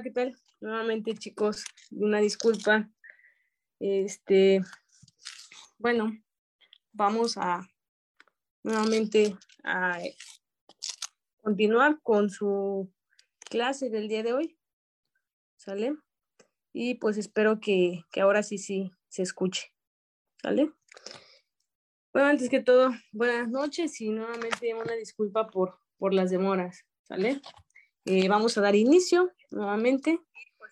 ¿qué tal? Nuevamente, chicos, una disculpa. Este, bueno, vamos a nuevamente a continuar con su clase del día de hoy. ¿Sale? Y pues espero que, que ahora sí, sí se escuche. ¿Sale? Bueno, antes que todo, buenas noches y nuevamente una disculpa por, por las demoras. ¿Sale? Eh, vamos a dar inicio nuevamente.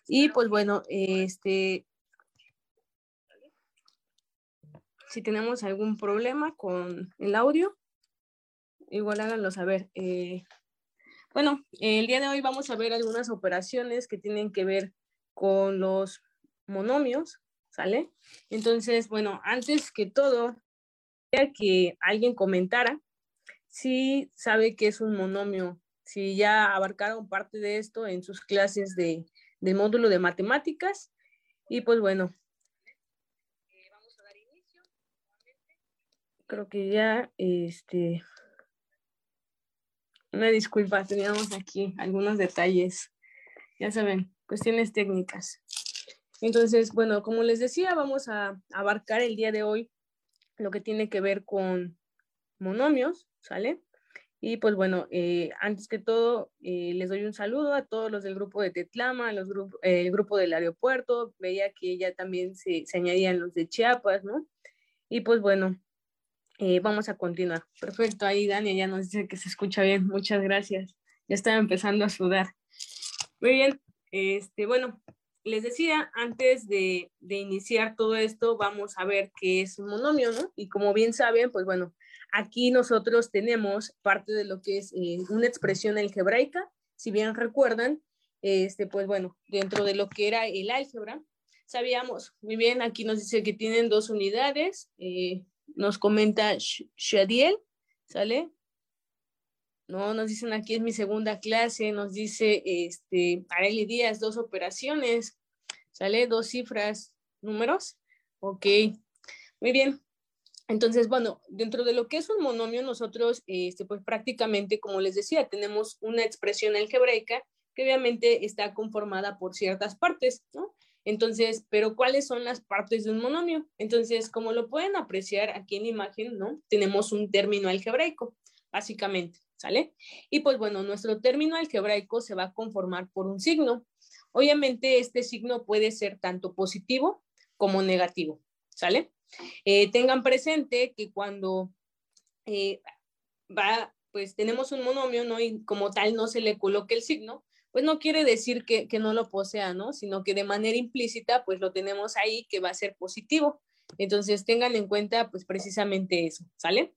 Y pues bueno, este, si tenemos algún problema con el audio, igual háganlo saber. Eh, bueno, el día de hoy vamos a ver algunas operaciones que tienen que ver con los monomios, ¿sale? Entonces, bueno, antes que todo, que alguien comentara si sabe que es un monomio si ya abarcaron parte de esto en sus clases de, del módulo de matemáticas. Y pues bueno. Creo que ya, este, una disculpa, teníamos aquí algunos detalles, ya saben, cuestiones técnicas. Entonces, bueno, como les decía, vamos a abarcar el día de hoy lo que tiene que ver con monomios, ¿sale? Y pues bueno, eh, antes que todo, eh, les doy un saludo a todos los del grupo de Tetlama, los el grupo del aeropuerto, veía que ya también se, se añadían los de Chiapas, ¿no? Y pues bueno, eh, vamos a continuar. Perfecto, ahí Dania ya nos dice que se escucha bien, muchas gracias. Ya estaba empezando a sudar. Muy bien, este, bueno, les decía, antes de, de iniciar todo esto, vamos a ver qué es un monomio, ¿no? Y como bien saben, pues bueno, Aquí nosotros tenemos parte de lo que es eh, una expresión algebraica, si bien recuerdan, este, pues bueno, dentro de lo que era el álgebra, sabíamos muy bien, aquí nos dice que tienen dos unidades, eh, nos comenta Shadiel, ¿sale? No, nos dicen aquí es mi segunda clase, nos dice este, Arely Díaz, dos operaciones, ¿sale? Dos cifras, números, ok, muy bien. Entonces, bueno, dentro de lo que es un monomio, nosotros, este, pues prácticamente, como les decía, tenemos una expresión algebraica que obviamente está conformada por ciertas partes, ¿no? Entonces, pero ¿cuáles son las partes de un monomio? Entonces, como lo pueden apreciar aquí en la imagen, ¿no? Tenemos un término algebraico, básicamente, ¿sale? Y pues bueno, nuestro término algebraico se va a conformar por un signo. Obviamente, este signo puede ser tanto positivo como negativo, ¿sale? Eh, tengan presente que cuando eh, va, pues tenemos un monomio, ¿no? Y como tal no se le coloque el signo, pues no quiere decir que, que, no lo posea, ¿no? Sino que de manera implícita, pues lo tenemos ahí que va a ser positivo. Entonces tengan en cuenta, pues precisamente eso, ¿sale?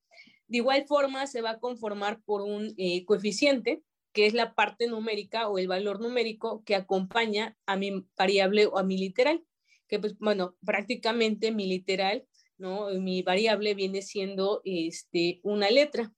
De igual forma, se va a conformar por un eh, coeficiente, que es la parte numérica o el valor numérico que acompaña a mi variable o a mi literal que pues bueno, prácticamente mi literal, ¿no? Mi variable viene siendo este, una letra.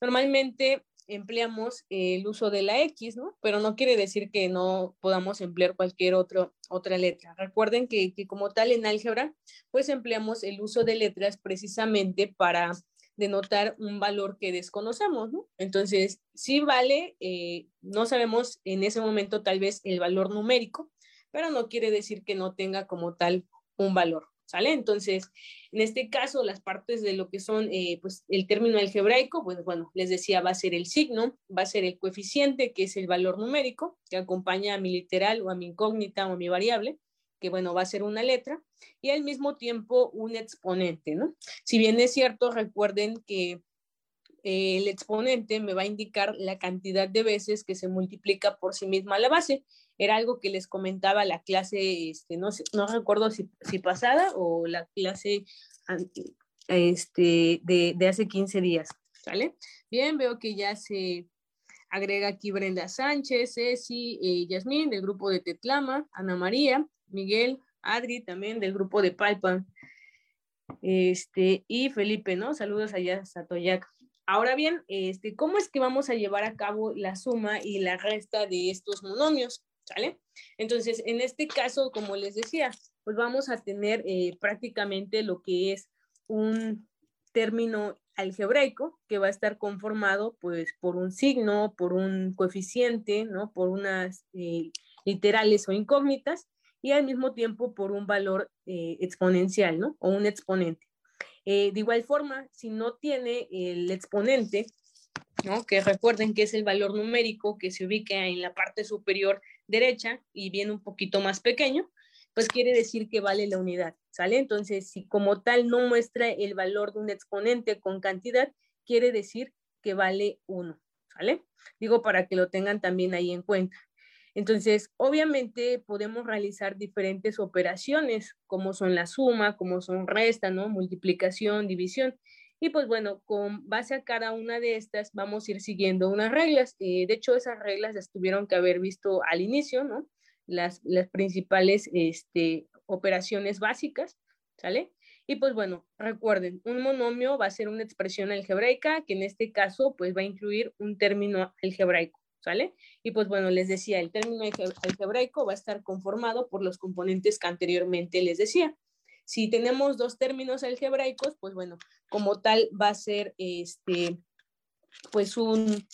Normalmente empleamos el uso de la X. Pero no quiere decir que no podamos emplear cualquier otra letra. Recuerden que, como tal en álgebra, pues empleamos el uso de letras precisamente para denotar un valor que desconocemos, ¿no? Entonces, sí vale, eh, no sabemos en ese momento tal vez el valor numérico, pero no quiere decir que no tenga como tal un valor, ¿sale? Entonces, en este caso, las partes de lo que son, eh, pues, el término algebraico, pues, bueno, les decía, va a ser el signo, va a ser el coeficiente, que es el valor numérico, que acompaña a mi literal o a mi incógnita o a mi variable, que, bueno, va a ser una letra, y al mismo tiempo un exponente, ¿no? Si bien es cierto, recuerden que el exponente me va a indicar la cantidad de veces que se multiplica por sí misma la base era algo que les comentaba la clase, este, no, recuerdo si, pasada o la clase este, de, hace 15 días, ¿sale? Bien, veo que ya se agrega aquí Brenda Sánchez, Ceci, eh, Yasmín del grupo de Tetlama, Ana María, Miguel, Adri también del grupo de Palpan, este, y Felipe, ¿no? Saludos allá a Satoyac. Ahora bien, este, ¿cómo es que vamos a llevar a cabo la suma y la resta de estos monomios? ¿sale? Entonces, en este caso, como les decía, pues vamos a tener eh, prácticamente lo que es un término algebraico que va a estar conformado pues por un signo, por un coeficiente, ¿no? Por unas, eh, literales o incógnitas y al mismo tiempo por un valor eh, exponencial, ¿no? O un exponente. Eh, de igual forma, si no tiene el exponente, ¿no? Que recuerden que es el valor numérico que se ubica en la parte superior derecha y viene un poquito más pequeño, pues quiere decir que vale la unidad, ¿sale? Entonces, si como tal no muestra el valor de un exponente con cantidad, quiere decir que vale 1, ¿sale? Digo para que lo tengan también ahí en cuenta. Entonces, obviamente podemos realizar diferentes operaciones, como son la suma, como son resta, ¿no? Multiplicación, división. Y pues bueno, con base a cada una de estas vamos a ir siguiendo unas reglas. Eh, de hecho, esas reglas las tuvieron que haber visto al inicio, ¿no? Las, las principales este, operaciones básicas, ¿sale? Y pues bueno, recuerden, un monomio va a ser una expresión algebraica que en este caso pues va a incluir un término algebraico. ¿Sale? Y pues bueno, les decía, el término algebraico va a estar conformado por los componentes que anteriormente les decía. Si tenemos dos términos algebraicos, pues bueno, como tal va a ser este, pues un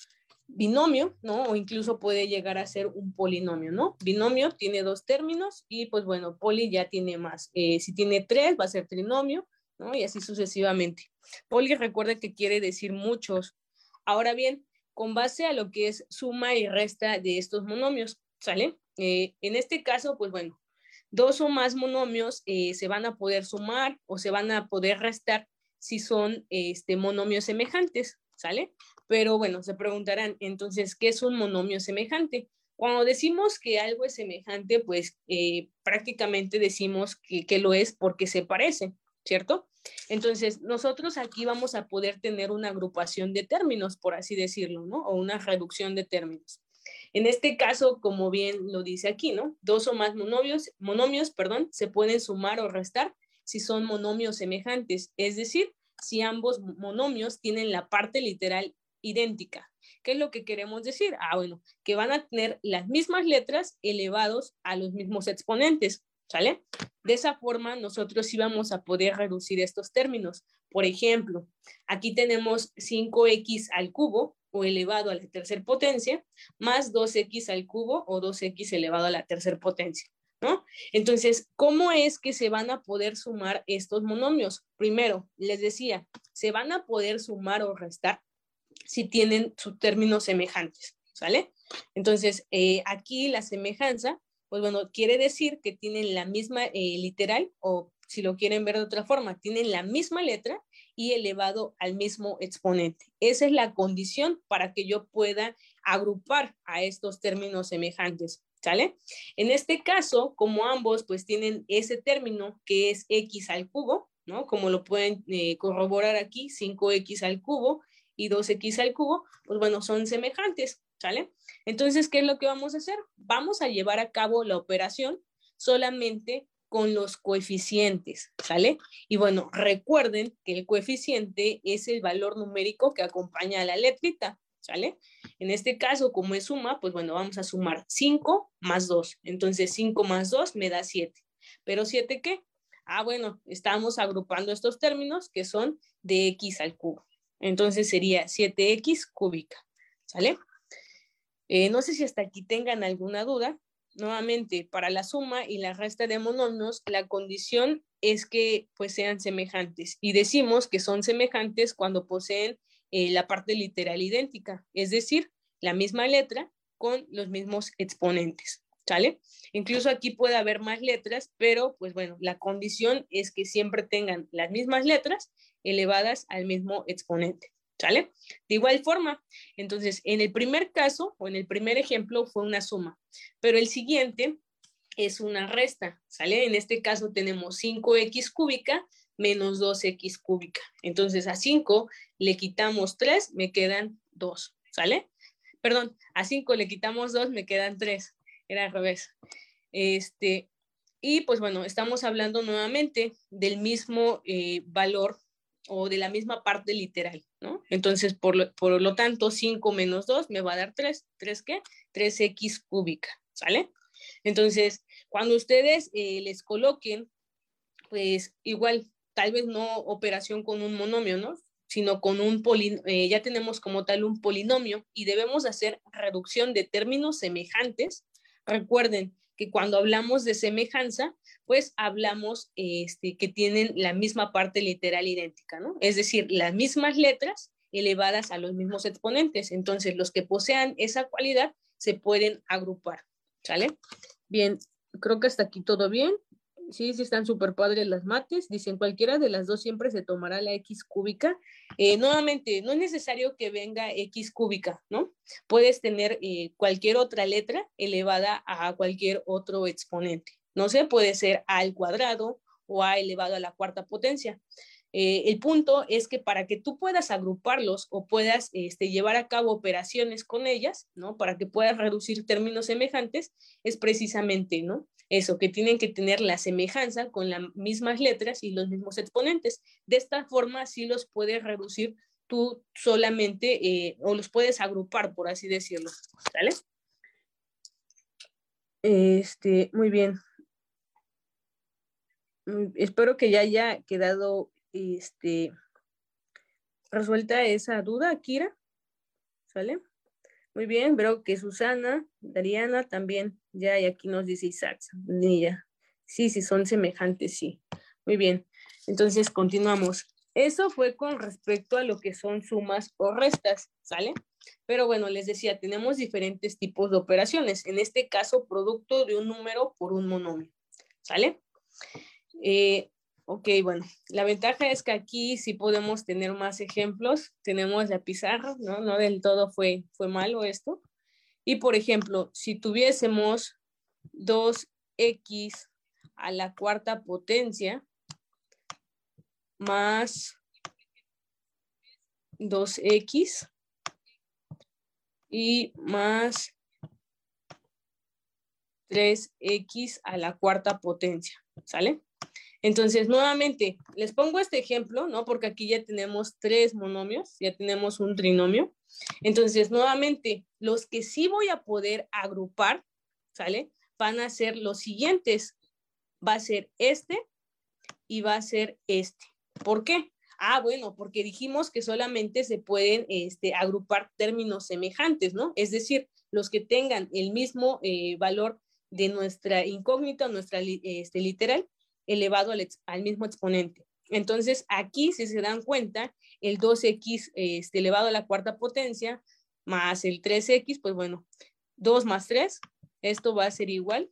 binomio, ¿no? O incluso puede llegar a ser un polinomio, ¿no? Binomio tiene dos términos y pues bueno, poli ya tiene más. Eh, si tiene tres, va a ser trinomio, ¿no? Y así sucesivamente. Poli recuerda que quiere decir muchos. Ahora bien, con base a lo que es suma y resta de estos monomios, ¿sale? Eh, en este caso, pues bueno, dos o más monomios eh, se van a poder sumar o se van a poder restar si son este, monomios semejantes, ¿sale? Pero bueno, se preguntarán, entonces, ¿qué es un monomio semejante? Cuando decimos que algo es semejante, pues eh, prácticamente decimos que, que, lo es porque se parece, ¿cierto? Entonces, nosotros aquí vamos a poder tener una agrupación de términos, por así decirlo, ¿no? O una reducción de términos. En este caso, como bien lo dice aquí, ¿no? Dos o más monomios, monomios, perdón, se pueden sumar o restar si son monomios semejantes, es decir, si ambos monomios tienen la parte literal idéntica. ¿Qué es lo que queremos decir? Ah, bueno, que van a tener las mismas letras elevados a los mismos exponentes. ¿Sale? De esa forma, nosotros íbamos a poder reducir estos términos. Por ejemplo, aquí tenemos 5x al cubo o elevado a la tercera potencia, más 2x al cubo o 2x elevado a la tercera potencia, ¿no? Entonces, ¿cómo es que se van a poder sumar estos monomios? Primero, les decía, se van a poder sumar o restar si tienen sus términos semejantes, ¿sale? Entonces, eh, aquí la semejanza pues bueno, quiere decir que tienen la misma eh, literal o si lo quieren ver de otra forma, tienen la misma letra y elevado al mismo exponente. Esa es la condición para que yo pueda agrupar a estos términos semejantes. ¿Sale? En este caso, como ambos pues tienen ese término que es x al cubo, ¿no? Como lo pueden eh, corroborar aquí, 5x al cubo y 2x al cubo, pues bueno, son semejantes. ¿sale? Entonces, ¿qué es lo que vamos a hacer? Vamos a llevar a cabo la operación solamente con los coeficientes, ¿sale? Y bueno, recuerden que el coeficiente es el valor numérico que acompaña a la letrita, ¿sale? En este caso, como es suma, pues bueno, vamos a sumar 5 más 2. Entonces, 5 más 2 me da 7. ¿Pero 7 qué? Ah, bueno, estamos agrupando estos términos que son de x al cubo. Entonces sería 7x cúbica, ¿sale? Eh, no sé si hasta aquí tengan alguna duda. Nuevamente, para la suma y la resta de monomios, la condición es que pues sean semejantes. Y decimos que son semejantes cuando poseen eh, la parte literal idéntica, es decir, la misma letra con los mismos exponentes. ¿Sale? Incluso aquí puede haber más letras, pero pues bueno, la condición es que siempre tengan las mismas letras elevadas al mismo exponente. ¿Sale? De igual forma, entonces, en el primer caso o en el primer ejemplo fue una suma, pero el siguiente es una resta, ¿sale? En este caso tenemos 5x cúbica menos 2x cúbica. Entonces, a 5 le quitamos 3, me quedan 2, ¿sale? Perdón, a 5 le quitamos 2, me quedan 3. Era al revés. Este, y pues bueno, estamos hablando nuevamente del mismo eh, valor o de la misma parte literal, ¿no? Entonces, por lo, tanto, 5 menos 2 me va a dar 3. ¿3 qué? 3x cúbica, ¿sale? Entonces, cuando ustedes eh, les coloquen, pues igual, tal vez no operación con un monomio, ¿no? Sino con un polinomio, eh, ya tenemos como tal un polinomio y debemos hacer reducción de términos semejantes Recuerden que cuando hablamos de semejanza, pues hablamos este, que tienen la misma parte literal idéntica, ¿no? Es decir, las mismas letras elevadas a los mismos exponentes. Entonces, los que posean esa cualidad se pueden agrupar, ¿sale? Bien, creo que hasta aquí todo bien. Sí, sí están súper padres las mates. Dicen, cualquiera de las dos siempre se tomará la X cúbica. Eh, nuevamente, no es necesario que venga X cúbica, ¿no? Puedes tener eh, cualquier otra letra elevada a cualquier otro exponente. No sé, puede ser A al cuadrado o A elevado a la cuarta potencia. Eh, el punto es que para que tú puedas agruparlos o puedas este, llevar a cabo operaciones con ellas, ¿no? Para que puedas reducir términos semejantes, es precisamente, ¿no? Eso, que tienen que tener la semejanza con las mismas letras y los mismos exponentes. De esta forma, sí los puedes reducir tú solamente eh, o los puedes agrupar, por así decirlo. ¿Sale? Este, muy bien. Mm, espero que ya haya quedado este, resuelta esa duda, Kira. ¿Sale? Muy bien, veo que Susana, Dariana también, ya, y aquí nos dice Isaac, ya. Sí, sí, son semejantes, sí. Muy bien, entonces continuamos. Eso fue con respecto a lo que son sumas o restas, ¿sale? Pero bueno, les decía, tenemos diferentes tipos de operaciones. En este caso, producto de un número por un monomio, ¿sale? Eh, Ok, bueno, la ventaja es que aquí sí podemos tener más ejemplos. Tenemos la pizarra, ¿no? No del todo fue, fue malo esto. Y por ejemplo, si tuviésemos 2x a la cuarta potencia más 2x y más 3x a la cuarta potencia, ¿sale? Entonces, nuevamente, les pongo este ejemplo, ¿no? Porque aquí ya tenemos tres monomios, ya tenemos un trinomio. Entonces, nuevamente, los que sí voy a poder agrupar, ¿sale? Van a ser los siguientes. Va a ser este y va a ser este. ¿Por qué? Ah, bueno, porque dijimos que solamente se pueden este, agrupar términos semejantes, ¿no? Es decir, los que tengan el mismo eh, valor de nuestra incógnita, nuestra este, literal, elevado al, mismo exponente. Entonces, aquí, si se dan cuenta, el 2x este, elevado a la cuarta potencia más el 3x, pues bueno, 2 más 3, esto va a ser igual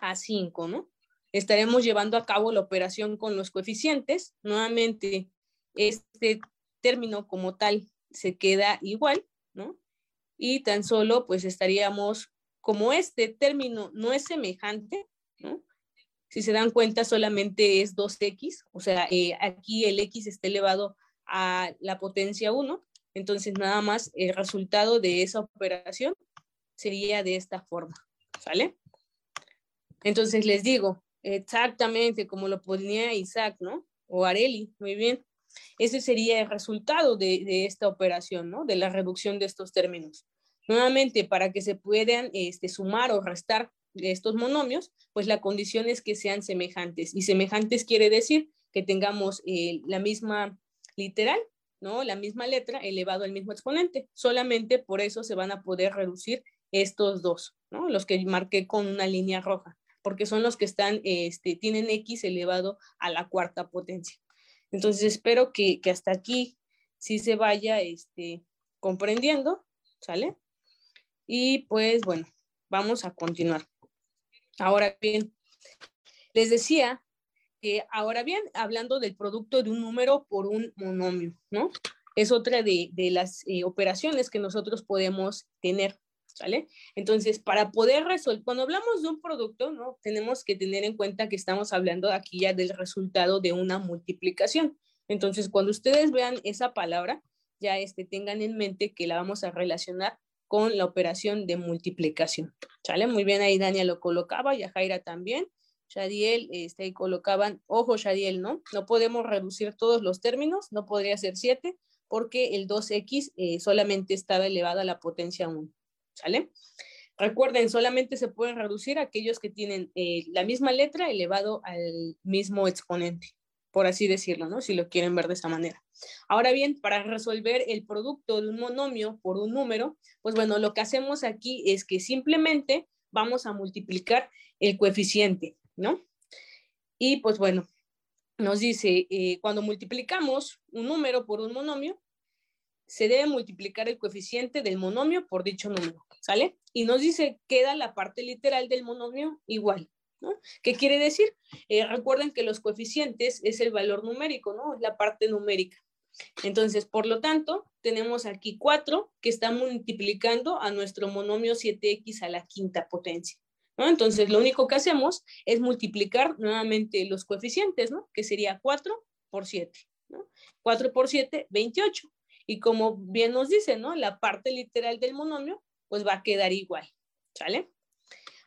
a 5, ¿no? Estaremos llevando a cabo la operación con los coeficientes. Nuevamente, este término como tal se queda igual, ¿no? Y tan solo, pues estaríamos, como este término no es semejante, ¿no? Si se dan cuenta, solamente es 2x, o sea, eh, aquí el x está elevado a la potencia 1, entonces nada más el resultado de esa operación sería de esta forma, ¿sale? Entonces les digo, exactamente como lo ponía Isaac, ¿no? O Areli, muy bien. Ese sería el resultado de, de, esta operación, ¿no? De la reducción de estos términos. Nuevamente, para que se puedan este, sumar o restar estos monomios, pues la condición es que sean semejantes. Y semejantes quiere decir que tengamos eh, la misma literal, ¿no? La misma letra elevado al mismo exponente. Solamente por eso se van a poder reducir estos dos, ¿no? Los que marqué con una línea roja, porque son los que están, este, tienen X elevado a la cuarta potencia. Entonces espero que, que hasta aquí sí se vaya este, comprendiendo, ¿sale? Y pues bueno, vamos a continuar. Ahora bien, les decía que ahora bien, hablando del producto de un número por un monomio, ¿no? Es otra de, las eh, operaciones que nosotros podemos tener, ¿sale? Entonces, para poder resolver, cuando hablamos de un producto, ¿no? Tenemos que tener en cuenta que estamos hablando aquí ya del resultado de una multiplicación. Entonces, cuando ustedes vean esa palabra, ya este, tengan en mente que la vamos a relacionar con la operación de multiplicación. ¿Sale? Muy bien, ahí Dania lo colocaba, y Jaira también. Shadiel, este, colocaban, ojo Shadiel, ¿no? No podemos reducir todos los términos, no podría ser 7, porque el 2x eh, solamente estaba elevado a la potencia 1, ¿sale? Recuerden, solamente se pueden reducir aquellos que tienen eh, la misma letra elevado al mismo exponente por así decirlo, ¿no? Si lo quieren ver de esa manera. Ahora bien, para resolver el producto de un monomio por un número, pues bueno, lo que hacemos aquí es que simplemente vamos a multiplicar el coeficiente, ¿no? Y pues bueno, nos dice, eh, cuando multiplicamos un número por un monomio, se debe multiplicar el coeficiente del monomio por dicho número, ¿sale? Y nos dice, queda la parte literal del monomio igual, ¿no? ¿Qué quiere decir? Eh, recuerden que los coeficientes es el valor numérico, ¿no? Es la parte numérica. Entonces, por lo tanto, tenemos aquí 4 que está multiplicando a nuestro monomio 7x a la quinta potencia. Entonces, lo único que hacemos es multiplicar nuevamente los coeficientes, ¿no? Que sería 4 por 7, ¿no? 4 por 7, 28. Y como bien nos dice, ¿no? La parte literal del monomio, pues va a quedar igual, ¿sale?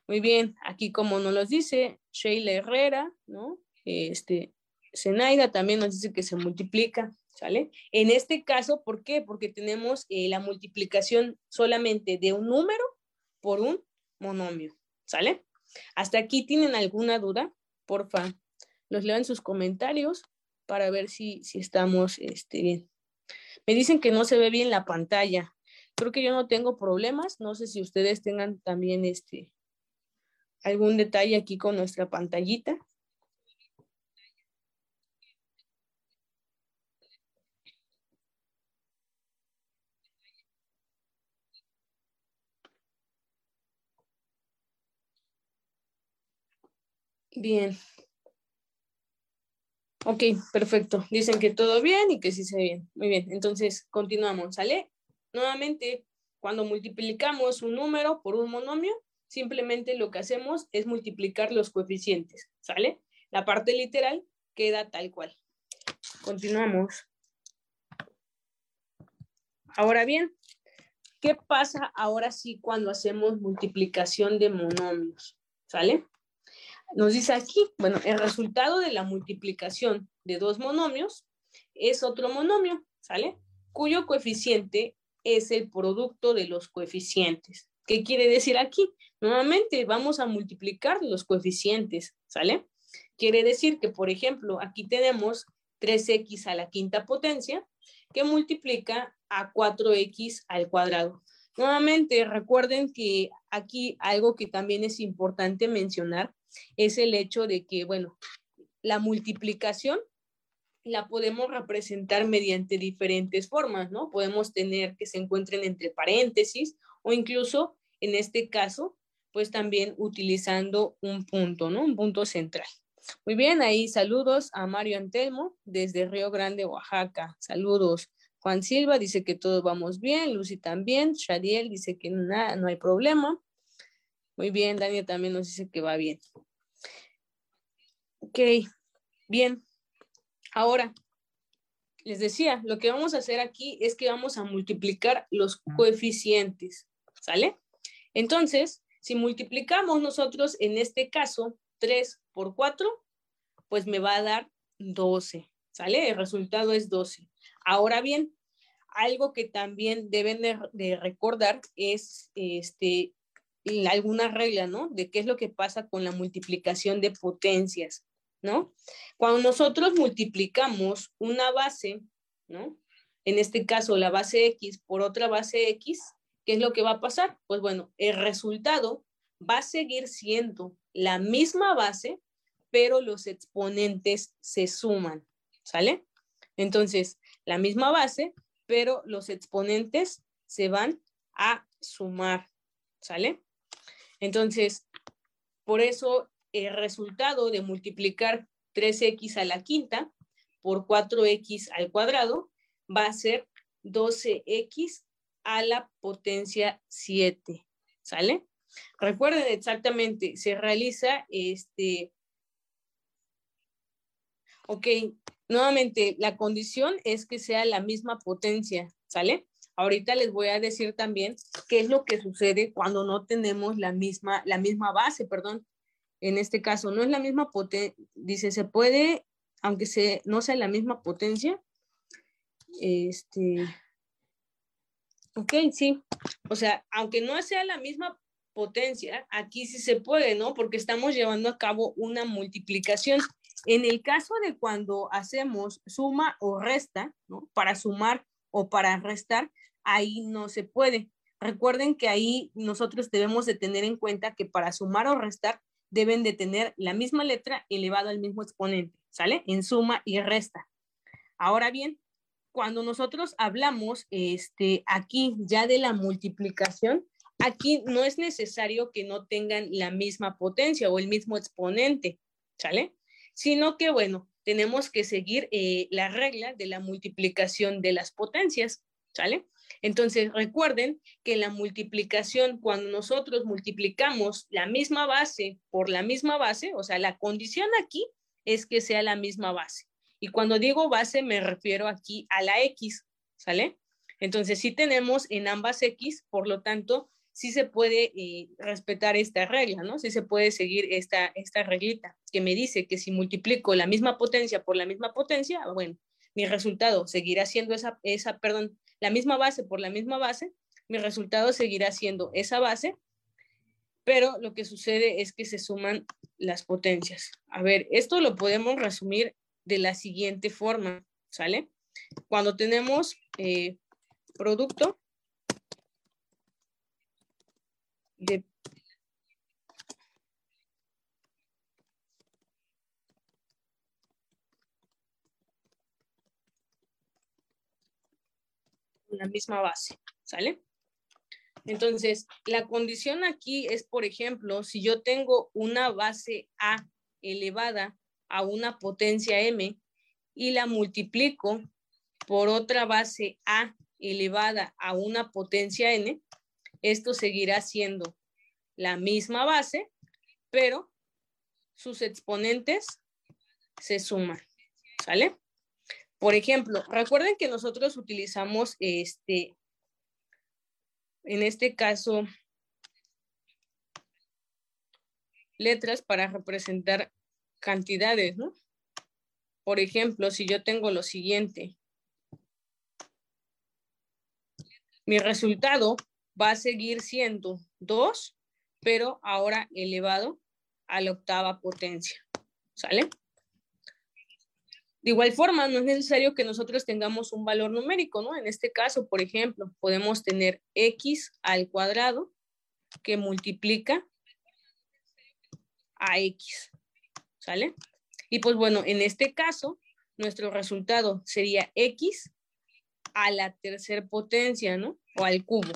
Muy bien, aquí como nos lo dice Sheila Herrera, ¿no? Este, Zenaida también nos dice que se multiplica, ¿sale? En este caso, ¿por qué? Porque tenemos eh, la multiplicación solamente de un número por un monomio, ¿sale? ¿Hasta aquí tienen alguna duda? Porfa, los leo en sus comentarios para ver si, si estamos este, bien. Me dicen que no se ve bien la pantalla. Creo que yo no tengo problemas. No sé si ustedes tengan también este algún detalle aquí con nuestra pantallita. Bien, Ok, perfecto. Dicen que todo bien y que sí se ve bien. Muy bien, entonces continuamos, ¿sale? Nuevamente, cuando multiplicamos un número por un monomio, simplemente lo que hacemos es multiplicar los coeficientes, ¿sale? La parte literal queda tal cual. Continuamos. Ahora bien, ¿qué pasa ahora sí cuando hacemos multiplicación de monomios? ¿Sale? Nos dice aquí, bueno, el resultado de la multiplicación de dos monomios es otro monomio, ¿sale? Cuyo coeficiente es el producto de los coeficientes. ¿Qué quiere decir aquí? Nuevamente vamos a multiplicar los coeficientes, ¿sale? Quiere decir que, por ejemplo, aquí tenemos 3x a la quinta potencia que multiplica a 4x al cuadrado. Nuevamente, recuerden que aquí algo que también es importante mencionar es el hecho de que, bueno, la multiplicación la podemos representar mediante diferentes formas, ¿no? Podemos tener que se encuentren entre paréntesis o incluso, en este caso, pues también utilizando un punto, ¿no? Un punto central. Muy bien, ahí saludos a Mario Antelmo desde Río Grande, Oaxaca. Saludos. Juan Silva dice que todos vamos bien, Lucy también, Shadiel dice que nada, no hay problema. Muy bien, Daniel también nos dice que va bien. Ok, bien. Ahora, les decía, lo que vamos a hacer aquí es que vamos a multiplicar los coeficientes, ¿sale? Entonces, si multiplicamos nosotros en este caso 3 por 4, pues me va a dar 12, ¿sale? El resultado es 12. Ahora bien, algo que también deben de, recordar es este, alguna regla, ¿no? De qué es lo que pasa con la multiplicación de potencias, ¿no? Cuando nosotros multiplicamos una base, ¿no? En este caso, la base X por otra base X, ¿qué es lo que va a pasar? Pues bueno, el resultado va a seguir siendo la misma base, pero los exponentes se suman, ¿sale? Entonces, la misma base, pero los exponentes se van a sumar, ¿sale? Entonces, por eso el resultado de multiplicar 3x a la quinta por 4x al cuadrado va a ser 12x a la potencia 7, ¿sale? Recuerden exactamente, se realiza este, ok, nuevamente, la condición es que sea la misma potencia, ¿sale? Ahorita les voy a decir también qué es lo que sucede cuando no tenemos la misma, la misma base, perdón. En este caso, no es la misma potencia, dice, se puede, aunque se, no sea la misma potencia, este, ok, sí, o sea, aunque no sea la misma potencia, aquí sí se puede, ¿no? Porque estamos llevando a cabo una multiplicación. En el caso de cuando hacemos suma o resta, ¿no? Para sumar o para restar, ahí no se puede. recuerden que ahí nosotros debemos de tener en cuenta que para sumar o restar deben de tener la misma letra elevado al mismo exponente, ¿sale? En suma y resta. Ahora bien, cuando nosotros hablamos este, aquí ya de la multiplicación, aquí no es necesario que no tengan la misma potencia o el mismo exponente, ¿sale? Sino que, bueno, tenemos que seguir eh, la regla de la multiplicación de las potencias, ¿sale? Entonces, recuerden que la multiplicación, cuando nosotros multiplicamos la misma base por la misma base, o sea, la condición aquí es que sea la misma base. Y cuando digo base, me refiero aquí a la X, ¿sale? Entonces, sí tenemos en ambas X, por lo tanto, sí se puede eh, respetar esta regla, ¿no? Sí se puede seguir esta, esta reglita que me dice que si multiplico la misma potencia por la misma potencia, bueno, mi resultado seguirá siendo esa, esa, perdón, la misma base por la misma base, mi resultado seguirá siendo esa base, pero lo que sucede es que se suman las potencias. A ver, esto lo podemos resumir de la siguiente forma, ¿sale? Cuando tenemos eh, producto de la misma base, ¿sale? Entonces, la condición aquí es, por ejemplo, si yo tengo una base A elevada a una potencia M y la multiplico por otra base A elevada a una potencia N, esto seguirá siendo la misma base, pero sus exponentes se suman, ¿sale? Por ejemplo, recuerden que nosotros utilizamos este, en este caso, letras para representar cantidades, ¿no? Por ejemplo, si yo tengo lo siguiente, mi resultado va a seguir siendo 2, pero ahora elevado a la octava potencia. ¿Sale? De igual forma, no es necesario que nosotros tengamos un valor numérico, ¿no? En este caso, por ejemplo, podemos tener x al cuadrado que multiplica a x, ¿sale? Y pues bueno, en este caso, nuestro resultado sería x a la tercera potencia, ¿no? O al cubo.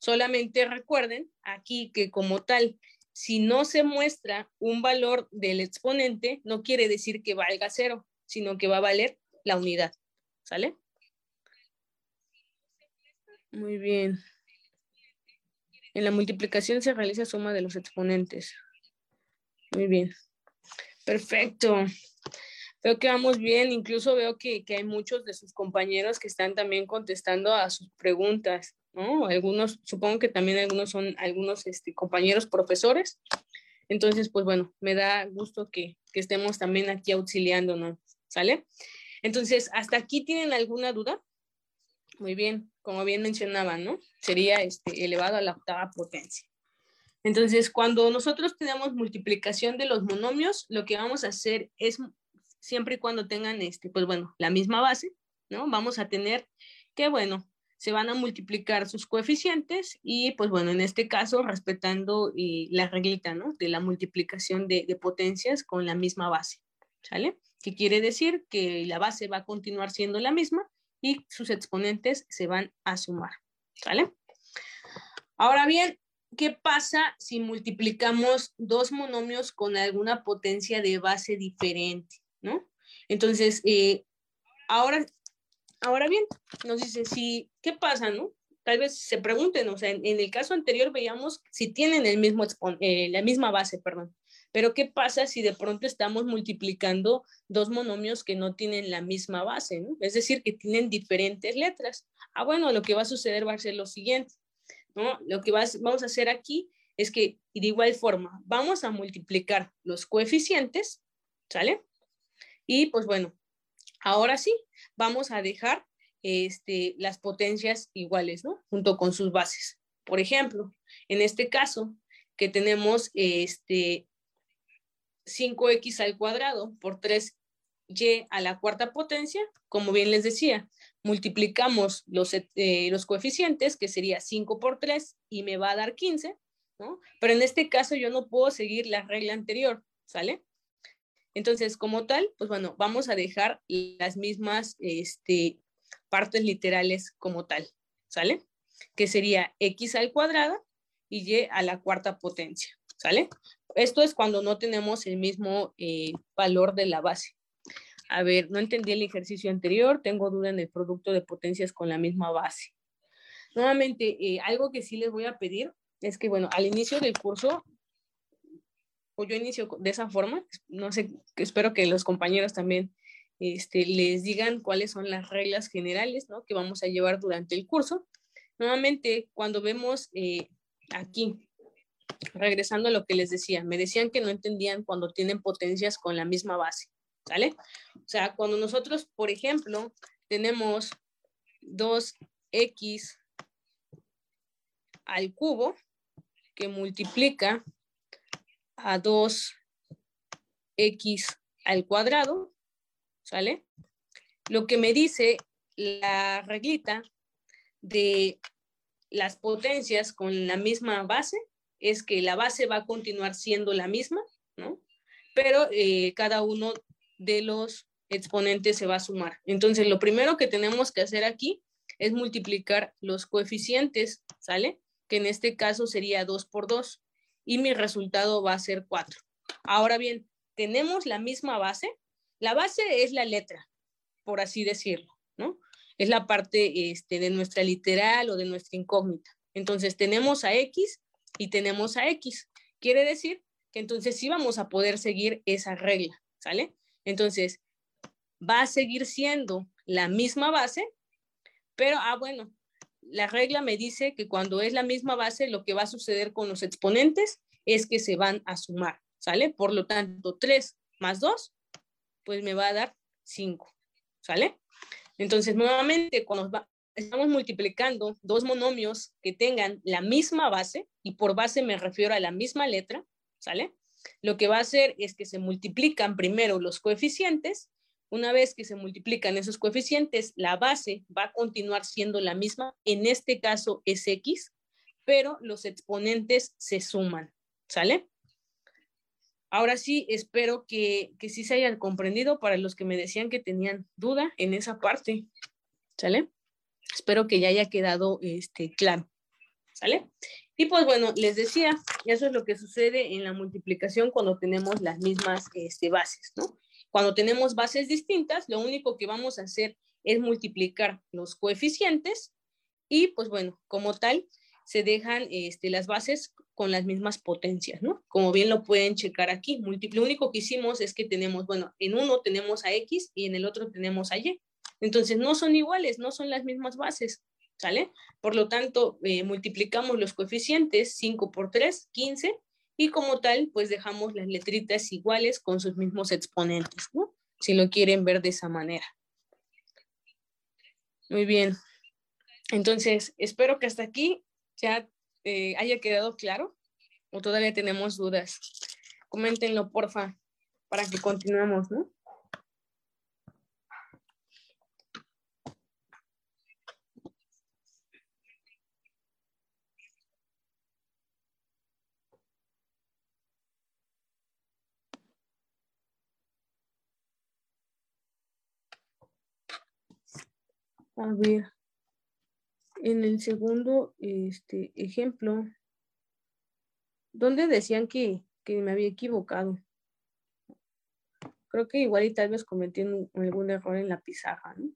Solamente recuerden aquí que como tal, si no se muestra un valor del exponente, no quiere decir que valga cero, sino que va a valer la unidad. ¿Sale? Muy bien. En la multiplicación se realiza suma de los exponentes. Muy bien. Perfecto. Veo que vamos bien. Incluso veo que, que hay muchos de sus compañeros que están también contestando a sus preguntas. ¿no? Algunos, supongo que también algunos son algunos este, compañeros profesores. Entonces, pues bueno, me da gusto que, que estemos también aquí auxiliándonos, ¿sale? Entonces, ¿hasta aquí tienen alguna duda? Muy bien, como bien mencionaban, ¿no? Sería este, elevado a la octava potencia. Entonces, cuando nosotros tenemos multiplicación de los monomios, lo que vamos a hacer es, siempre y cuando tengan, este, pues bueno, la misma base, ¿no? Vamos a tener que, bueno, se van a multiplicar sus coeficientes y pues bueno, en este caso respetando la reglita, ¿no? De la multiplicación de, de, potencias con la misma base, ¿sale? Que quiere decir que la base va a continuar siendo la misma y sus exponentes se van a sumar, ¿sale? Ahora bien, ¿qué pasa si multiplicamos dos monomios con alguna potencia de base diferente, ¿no? Entonces, eh, ahora Ahora bien, nos dice, si, ¿qué pasa, no? Tal vez se pregunten, o sea, en, el caso anterior veíamos si tienen el mismo eh, la misma base, perdón. Pero ¿qué pasa si de pronto estamos multiplicando dos monomios que no tienen la misma base, ¿no? Es decir, que tienen diferentes letras. Ah, bueno, lo que va a suceder va a ser lo siguiente, Lo que vamos a hacer aquí es que, de igual forma, vamos a multiplicar los coeficientes, ¿sale? Y pues bueno, ahora sí, vamos a dejar este, las potencias iguales, ¿no? Junto con sus bases. Por ejemplo, en este caso, que tenemos este 5x al cuadrado por 3 y a la cuarta potencia, como bien les decía, multiplicamos los, eh, los coeficientes, que sería 5 por 3 y me va a dar 15, ¿no? Pero en este caso yo no puedo seguir la regla anterior, ¿sale? Entonces, como tal, pues bueno, vamos a dejar las mismas este, partes literales como tal, ¿sale? Que sería x al cuadrado y y a la cuarta potencia, ¿sale? Esto es cuando no tenemos el mismo eh, valor de la base. A ver, no entendí el ejercicio anterior, tengo duda en el producto de potencias con la misma base. Nuevamente, eh, algo que sí les voy a pedir es que, bueno, al inicio del curso, o yo inicio de esa forma, no sé, espero que los compañeros también este, les digan cuáles son las reglas generales ¿no? que vamos a llevar durante el curso. Nuevamente, cuando vemos eh, aquí, regresando a lo que les decía, me decían que no entendían cuando tienen potencias con la misma base. ¿Sale? O sea, cuando nosotros, por ejemplo, tenemos 2x al cubo que multiplica a 2x al cuadrado, ¿sale? Lo que me dice la reglita de las potencias con la misma base es que la base va a continuar siendo la misma, ¿no? Pero eh, cada uno de los exponentes se va a sumar. Entonces, lo primero que tenemos que hacer aquí es multiplicar los coeficientes, ¿sale? Que en este caso sería 2 por 2 y mi resultado va a ser 4. Ahora bien, tenemos la misma base. La base es la letra, por así decirlo, ¿no? Es la parte este, de nuestra literal o de nuestra incógnita. Entonces, tenemos a X y tenemos a X. Quiere decir que entonces sí vamos a poder seguir esa regla, ¿sale? Entonces, va a seguir siendo la misma base, pero, ah, bueno, la regla me dice que cuando es la misma base, lo que va a suceder con los exponentes es que se van a sumar, ¿sale? Por lo tanto, 3 más 2, pues me va a dar 5, ¿sale? Entonces, nuevamente, cuando estamos multiplicando dos monomios que tengan la misma base, y por base me refiero a la misma letra, ¿sale? Lo que va a hacer es que se multiplican primero los coeficientes. Una vez que se multiplican esos coeficientes, la base va a continuar siendo la misma. En este caso es X, pero los exponentes se suman. ¿Sale? Ahora sí, espero que, que sí se hayan comprendido para los que me decían que tenían duda en esa parte. ¿Sale? Espero que ya haya quedado este, claro. ¿Sale? Y pues bueno, les decía, eso es lo que sucede en la multiplicación cuando tenemos las mismas este, bases, ¿no? Cuando tenemos bases distintas, lo único que vamos a hacer es multiplicar los coeficientes y pues bueno, como tal, se dejan este, las bases con las mismas potencias, ¿no? Como bien lo pueden checar aquí, lo único que hicimos es que tenemos, bueno, en uno tenemos a X y en el otro tenemos a Y. Entonces no son iguales, no son las mismas bases. ¿Sale? Por lo tanto, eh, multiplicamos los coeficientes 5 por 3, 15, y como tal, pues dejamos las letritas iguales con sus mismos exponentes, ¿no? Si lo quieren ver de esa manera. Muy bien. Entonces, espero que hasta aquí ya eh, haya quedado claro o todavía tenemos dudas. Coméntenlo, porfa, para que continuemos, ¿no? A ver, en el segundo este, ejemplo, ¿dónde decían que, me había equivocado? Creo que igual y tal vez cometí algún error en la pizarra, ¿no?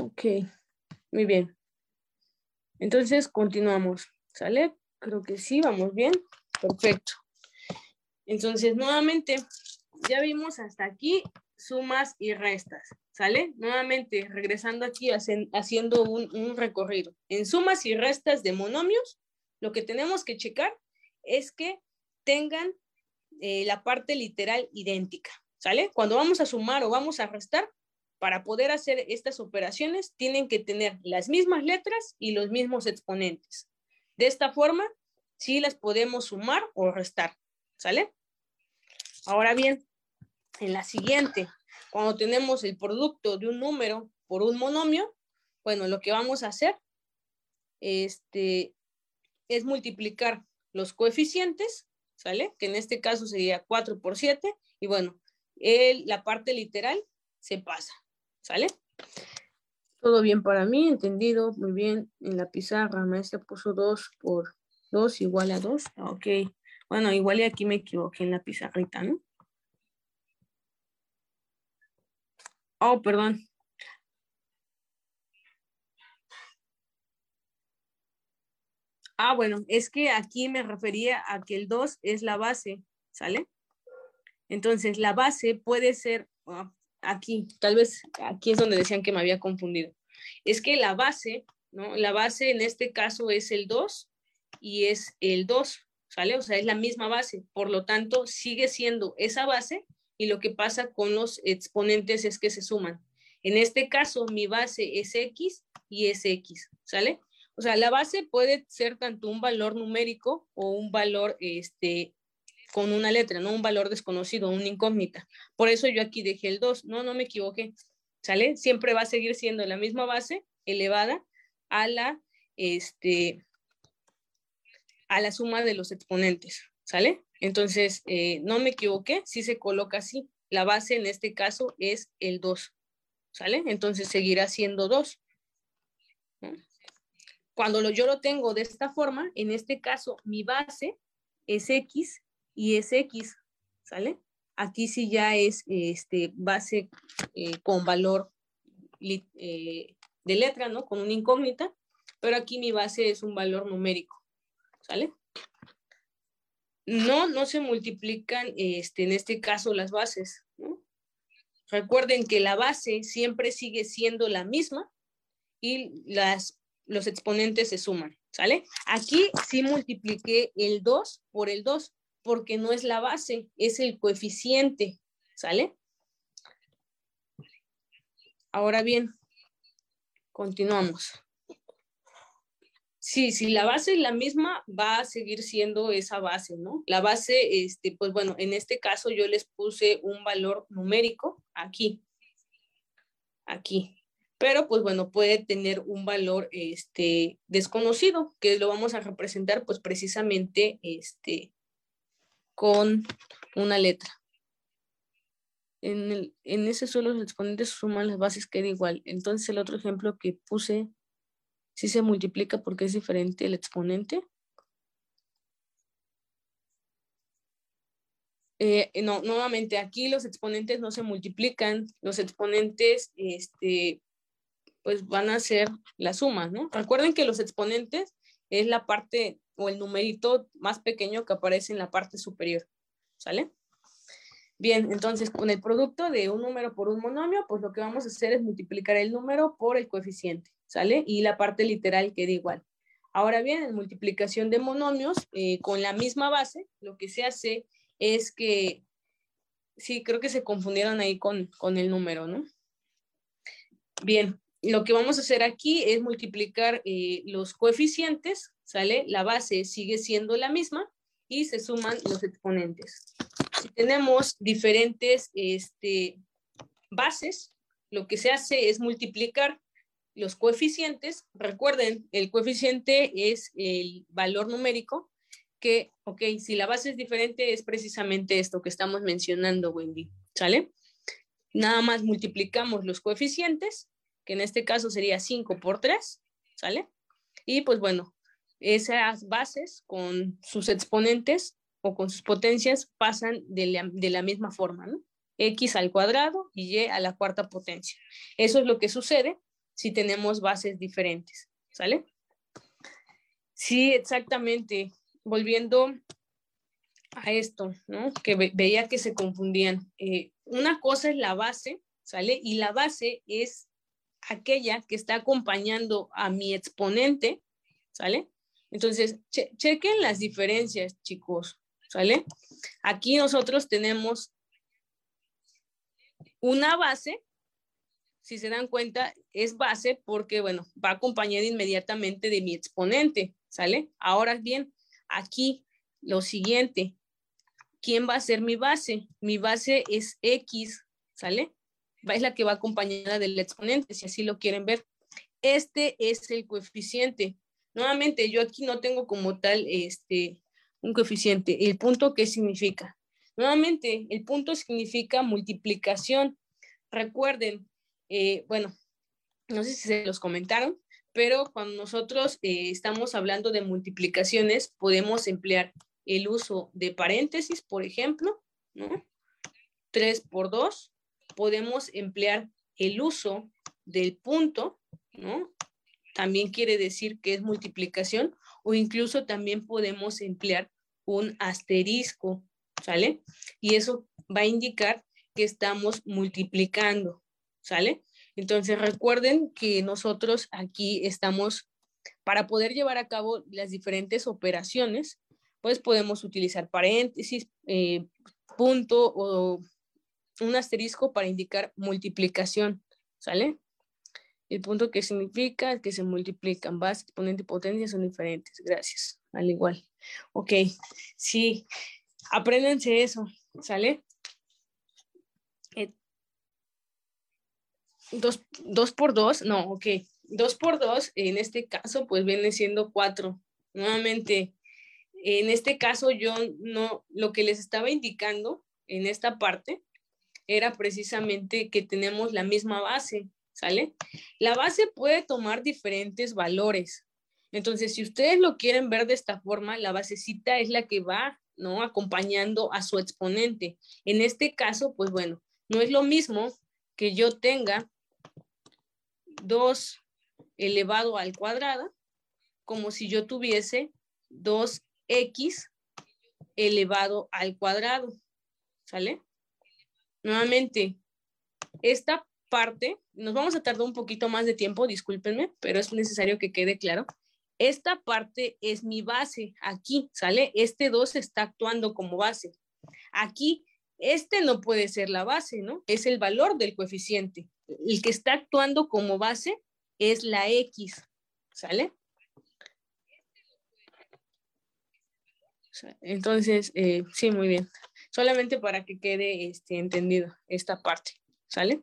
Ok, muy bien. Entonces, continuamos. ¿Sale? Creo que sí, vamos bien. Perfecto. Entonces, nuevamente, ya vimos hasta aquí sumas y restas, ¿sale? Nuevamente, regresando aquí, haciendo un, recorrido. En sumas y restas de monomios, lo que tenemos que checar es que tengan eh, la parte literal idéntica, ¿sale? Cuando vamos a sumar o vamos a restar, para poder hacer estas operaciones, tienen que tener las mismas letras y los mismos exponentes. De esta forma, sí las podemos sumar o restar, ¿sale? Ahora bien, en la siguiente, cuando tenemos el producto de un número por un monomio, bueno, lo que vamos a hacer este, es multiplicar los coeficientes, ¿sale? Que en este caso sería 4 por 7, y bueno, el, la parte literal se pasa, ¿sale? Todo bien para mí, entendido, muy bien. En la pizarra, maestra puso 2 por 2 igual a 2. Ok, bueno, igual y aquí me equivoqué en la pizarrita, ¿no? Oh, perdón. Ah, bueno, es que aquí me refería a que el 2 es la base, ¿sale? Entonces, la base puede ser, ah, aquí, tal vez aquí es donde decían que me había confundido. Es que la base, ¿no? La base en este caso es el 2 y es el 2, ¿sale? O sea, es la misma base. Por lo tanto, sigue siendo esa base y lo que pasa con los exponentes es que se suman. En este caso, mi base es X y es X, ¿sale? O sea, la base puede ser tanto un valor numérico o un valor este, con una letra, no un valor desconocido, una incógnita. Por eso yo aquí dejé el 2. No, no me equivoqué. ¿Sale? Siempre va a seguir siendo la misma base elevada a la, este, a la suma de los exponentes. ¿Sale? Entonces, eh, no me equivoqué, si se coloca así. La base en este caso es el 2. ¿Sale? Entonces seguirá siendo 2. Cuando lo, yo lo tengo de esta forma, en este caso mi base es X y es X, ¿sale? Aquí sí ya es este, base eh, con valor eh, de letra, ¿no? Con una incógnita, pero aquí mi base es un valor numérico, ¿sale? No, no se multiplican este, en este caso las bases. Recuerden que la base siempre sigue siendo la misma y las los exponentes se suman, ¿sale? Aquí sí multipliqué el 2 por el 2, porque no es la base, es el coeficiente, ¿sale? Ahora bien, continuamos. Sí, si la base es la misma, va a seguir siendo esa base, ¿no? La base, este, pues bueno, en este caso yo les puse un valor numérico aquí, aquí, pero pues bueno, puede tener un valor este, desconocido, que lo vamos a representar pues precisamente este, con una letra. En, el, en ese suelo los exponentes suman las bases, queda igual. Entonces el otro ejemplo que puse, si se multiplica porque es diferente el exponente. Eh, no, nuevamente aquí los exponentes no se multiplican, los exponentes este, pues van a ser las sumas, ¿no? Recuerden que los exponentes es la parte o el numerito más pequeño que aparece en la parte superior, ¿sale? Bien, entonces con el producto de un número por un monomio, pues lo que vamos a hacer es multiplicar el número por el coeficiente, ¿sale? Y la parte literal queda igual. Ahora bien, en multiplicación de monomios eh, con la misma base, lo que se hace es que, sí, creo que se confundieron ahí con, con el número, ¿no? Bien, lo que vamos a hacer aquí es multiplicar eh, los coeficientes, ¿sale? La base sigue siendo la misma y se suman los exponentes. Si tenemos diferentes este, bases, lo que se hace es multiplicar los coeficientes. Recuerden, el coeficiente es el valor numérico que, ok, si la base es diferente es precisamente esto que estamos mencionando, Wendy, ¿sale? Nada más multiplicamos los coeficientes que en este caso sería 5 por 3, ¿sale? Y pues bueno, esas bases con sus exponentes o con sus potencias pasan de la, misma forma, ¿no? X al cuadrado y Y a la cuarta potencia. Eso es lo que sucede si tenemos bases diferentes, ¿sale? Sí, exactamente. Volviendo a esto, ¿no? Que veía que se confundían. Eh, una cosa es la base, ¿sale? Y la base es aquella que está acompañando a mi exponente, ¿sale? Entonces, chequen las diferencias, chicos, ¿sale? Aquí nosotros tenemos una base, si se dan cuenta, es base porque, bueno, va acompañada inmediatamente de mi exponente, ¿sale? Ahora bien, aquí lo siguiente, ¿quién va a ser mi base? Mi base es X, ¿sale? Es la que va acompañada del exponente, si así lo quieren ver. Este es el coeficiente. Nuevamente, yo aquí no tengo como tal este, un coeficiente. ¿El punto qué significa? Nuevamente, el punto significa multiplicación. Recuerden, eh, bueno, no sé si se los comentaron, pero cuando nosotros eh, estamos hablando de multiplicaciones, podemos emplear el uso de paréntesis, por ejemplo, ¿no? 3 por 2. Podemos emplear el uso del punto, ¿no? También quiere decir que es multiplicación o incluso también podemos emplear un asterisco, ¿sale? Y eso va a indicar que estamos multiplicando, ¿sale? Entonces recuerden que nosotros aquí estamos, para poder llevar a cabo las diferentes operaciones, pues podemos utilizar paréntesis, eh, punto o un asterisco para indicar multiplicación, ¿sale? El punto que significa que se multiplican, base, exponente y potencia son diferentes. Gracias. Al igual. Ok, sí, apréndense eso, ¿sale? Eh, dos, dos, por dos, no, ok. Dos por dos, en este caso, pues viene siendo cuatro. Nuevamente, en este caso yo no, lo que les estaba indicando en esta parte era precisamente que tenemos la misma base. ¿sale? La base puede tomar diferentes valores. Entonces, si ustedes lo quieren ver de esta forma, la basecita es la que va, ¿no? Acompañando a su exponente. En este caso, pues bueno, no es lo mismo que yo tenga 2 elevado al cuadrado, como si yo tuviese 2x elevado al cuadrado, ¿sale? Nuevamente, esta parte, nos vamos a tardar un poquito más de tiempo, discúlpenme, pero es necesario que quede claro. Esta parte es mi base, aquí, ¿sale? Este 2 está actuando como base. Aquí, este no puede ser la base, ¿no? Es el valor del coeficiente. El que está actuando como base es la X, ¿sale? Entonces, eh, sí, muy bien. Solamente para que quede este, entendido esta parte, ¿sale?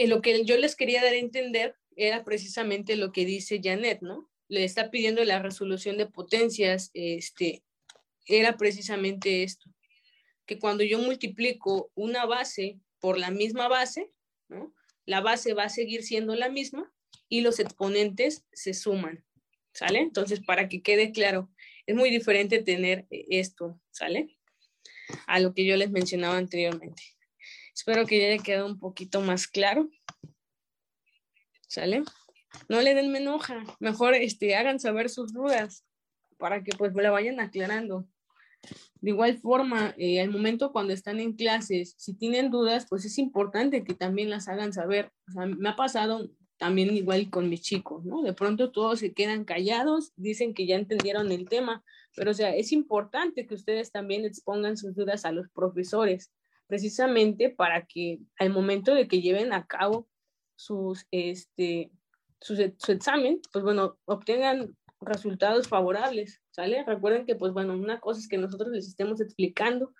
que lo que yo les quería dar a entender era precisamente lo que dice Janet, ¿no? Le está pidiendo la resolución de potencias, este, era precisamente esto, que cuando yo multiplico una base por la misma base, ¿no? La base va a seguir siendo la misma y los exponentes se suman, ¿sale? Entonces, para que quede claro, es muy diferente tener esto, ¿sale? A lo que yo les mencionaba anteriormente. Espero que ya haya quedado un poquito más claro. ¿Sale? No le den enoja, mejor este, hagan saber sus dudas para que pues la vayan aclarando. De igual forma, eh, al momento cuando están en clases, si tienen dudas, pues es importante que también las hagan saber. O sea, me ha pasado también igual con mis chicos, ¿no? De pronto todos se quedan callados, dicen que ya entendieron el tema, pero o sea, es importante que ustedes también expongan sus dudas a los profesores precisamente para que al momento de que lleven a cabo sus, este, su, examen, pues bueno, obtengan resultados favorables, ¿sale? Recuerden que, pues bueno, una cosa es que nosotros les estemos explicando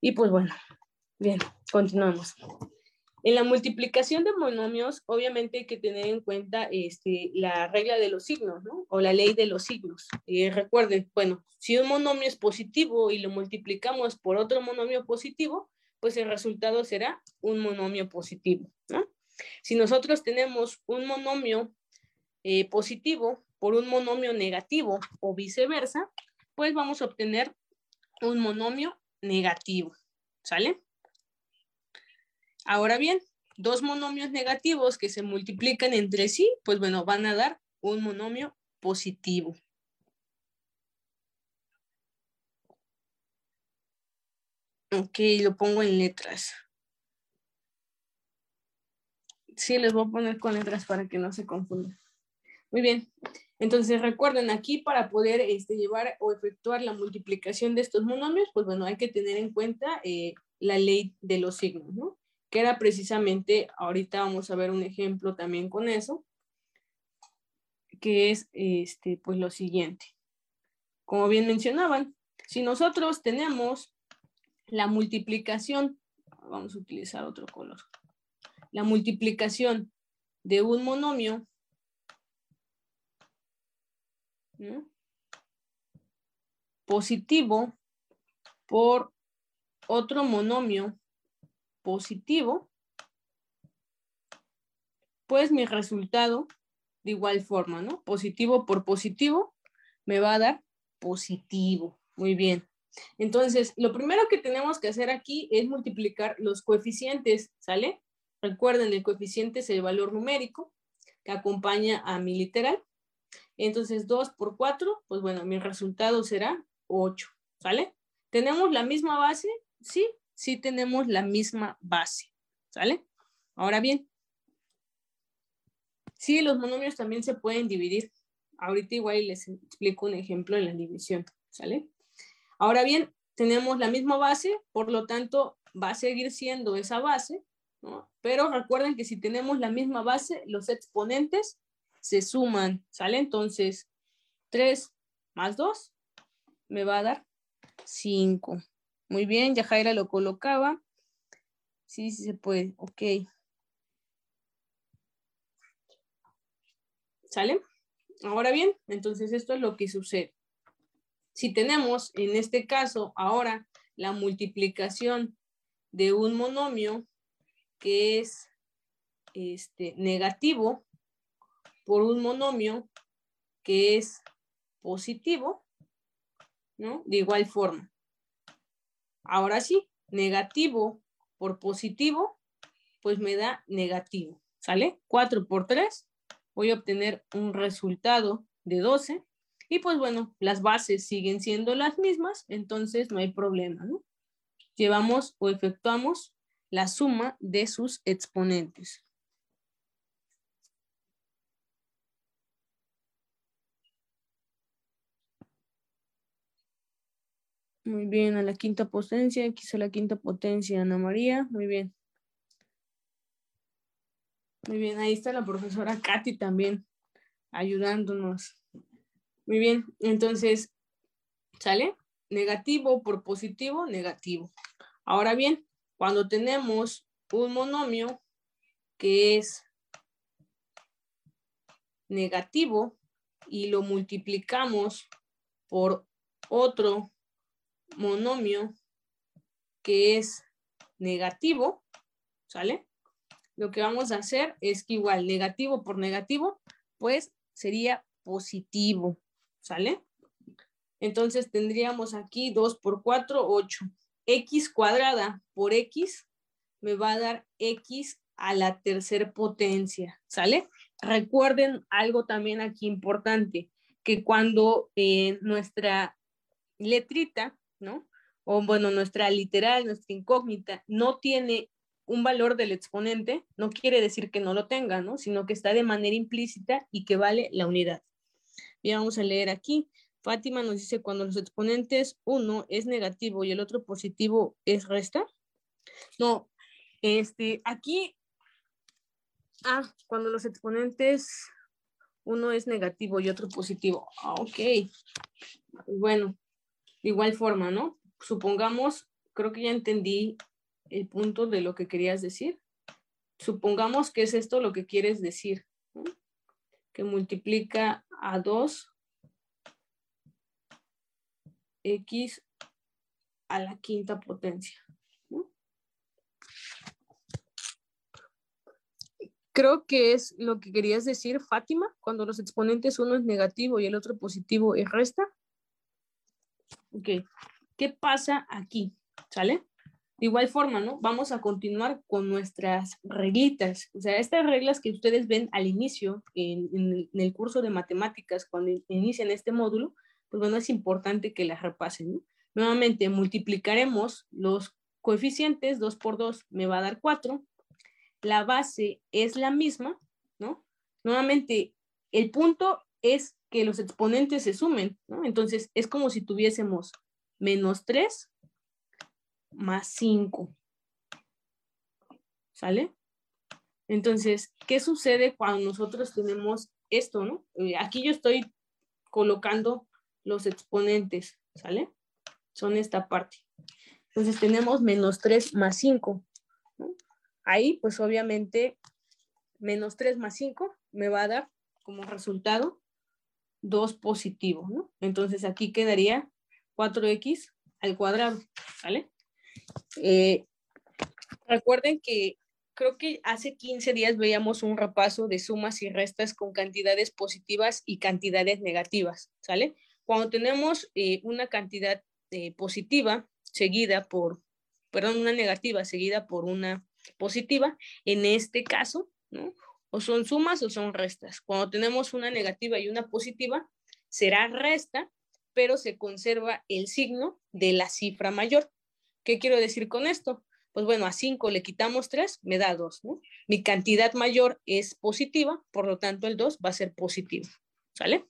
y pues bueno, bien, continuamos. En la multiplicación de monomios, obviamente hay que tener en cuenta este, la regla de los signos, ¿no? O la ley de los signos. Eh, recuerden, bueno, si un monomio es positivo y lo multiplicamos por otro monomio positivo, pues el resultado será un monomio positivo, ¿no? Si nosotros tenemos un monomio eh, positivo por un monomio negativo o viceversa, pues vamos a obtener un monomio negativo, ¿sale? Ahora bien, dos monomios negativos que se multiplican entre sí, pues bueno, van a dar un monomio positivo. Ok, lo pongo en letras. Sí, les voy a poner con letras para que no se confundan. Muy bien. Entonces recuerden aquí para poder este, llevar o efectuar la multiplicación de estos monomios, pues bueno, hay que tener en cuenta eh, la ley de los signos, ¿no? que era precisamente, ahorita vamos a ver un ejemplo también con eso, que es este, pues lo siguiente. Como bien mencionaban, si nosotros tenemos la multiplicación, vamos a utilizar otro color, la multiplicación de un monomio positivo por otro monomio positivo, pues mi resultado de igual forma, ¿no? Positivo por positivo me va a dar positivo. Muy bien. Entonces, lo primero que tenemos que hacer aquí es multiplicar los coeficientes, ¿sale? Recuerden, el coeficiente es el valor numérico que acompaña a mi literal. Entonces, 2 por 4, pues bueno, mi resultado será 8, ¿sale? ¿Tenemos la misma base? Sí, sí tenemos la misma base, ¿sale? Ahora bien, sí, los monomios también se pueden dividir. Ahorita igual les explico un ejemplo en la división, ¿sale? Ahora bien, tenemos la misma base, por lo tanto, va a seguir siendo esa base, ¿no? Pero recuerden que si tenemos la misma base, los exponentes se suman, ¿sale? Entonces, 3 más 2 me va a dar 5. Muy bien, ya Jaira lo colocaba. Sí, sí se puede, ok. ¿Sale? Ahora bien, entonces esto es lo que sucede. Si tenemos en este caso ahora la multiplicación de un monomio que es este, negativo por un monomio que es positivo, ¿no? De igual forma. Ahora sí, negativo por positivo, pues me da negativo, ¿sale? 4 por 3, voy a obtener un resultado de 12 y pues bueno, las bases siguen siendo las mismas, entonces no hay problema, ¿no? Llevamos o efectuamos la suma de sus exponentes. Muy bien, a la quinta potencia, X a la quinta potencia, Ana María, muy bien. Muy bien, ahí está la profesora Katy también ayudándonos. Muy bien, entonces, ¿sale? Negativo por positivo, negativo. Ahora bien, cuando tenemos un monomio que es negativo y lo multiplicamos por otro monomio que es negativo, ¿sale? Lo que vamos a hacer es que igual negativo por negativo, pues sería positivo. ¿sale? Entonces tendríamos aquí 2 por 4, 8. X cuadrada por X me va a dar X a la tercera potencia, ¿sale? Recuerden algo también aquí importante, que cuando eh, nuestra letrita, ¿no? O bueno, nuestra literal, nuestra incógnita, no tiene un valor del exponente, no quiere decir que no lo tenga, ¿no? Sino que está de manera implícita y que vale la unidad. Y vamos a leer aquí. Fátima nos dice, cuando los exponentes, uno es negativo y el otro positivo es resta. No, este, aquí, ah, cuando los exponentes, uno es negativo y otro positivo. Ah, ok. Bueno, de igual forma, ¿no? Supongamos, creo que ya entendí el punto de lo que querías decir. Supongamos que es esto lo que quieres decir, que multiplica a 2 x a la quinta potencia. Creo que es lo que querías decir, Fátima, cuando los exponentes uno es negativo y el otro positivo y resta. Ok, ¿qué pasa aquí? ¿Sale? De igual forma, ¿no? Vamos a continuar con nuestras reglitas. O sea, estas reglas que ustedes ven al inicio en, el curso de matemáticas, cuando inician este módulo, pues bueno, es importante que las repasen. ¿no? Nuevamente, multiplicaremos los coeficientes, 2 por 2 me va a dar 4. La base es la misma, ¿no? Nuevamente, el punto es que los exponentes se sumen, ¿no? Entonces, es como si tuviésemos menos 3 más 5. ¿Sale? Entonces, ¿qué sucede cuando nosotros tenemos esto, ¿no? Eh, aquí yo estoy colocando los exponentes, ¿sale? Son esta parte. Entonces tenemos menos 3 más 5. Ahí, pues obviamente, menos 3 más 5 me va a dar como resultado 2 positivo, ¿no? Entonces aquí quedaría 4x al cuadrado, ¿vale? Eh, recuerden que creo que hace 15 días veíamos un repaso de sumas y restas con cantidades positivas y cantidades negativas, ¿sale? Cuando tenemos eh, una cantidad eh, positiva seguida por, perdón, una negativa seguida por una positiva, en este caso, ¿no? O son sumas o son restas. Cuando tenemos una negativa y una positiva, será resta, pero se conserva el signo de la cifra mayor. ¿Qué quiero decir con esto? Pues bueno, a 5 le quitamos 3, me da 2, ¿no? Mi cantidad mayor es positiva, por lo tanto el 2 va a ser positivo, ¿sale?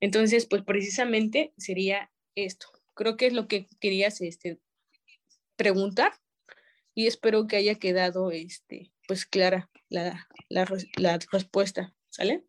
Entonces, pues precisamente sería esto. Creo que es lo que querías este, preguntar y espero que haya quedado este, pues clara la, la, la respuesta, ¿sale?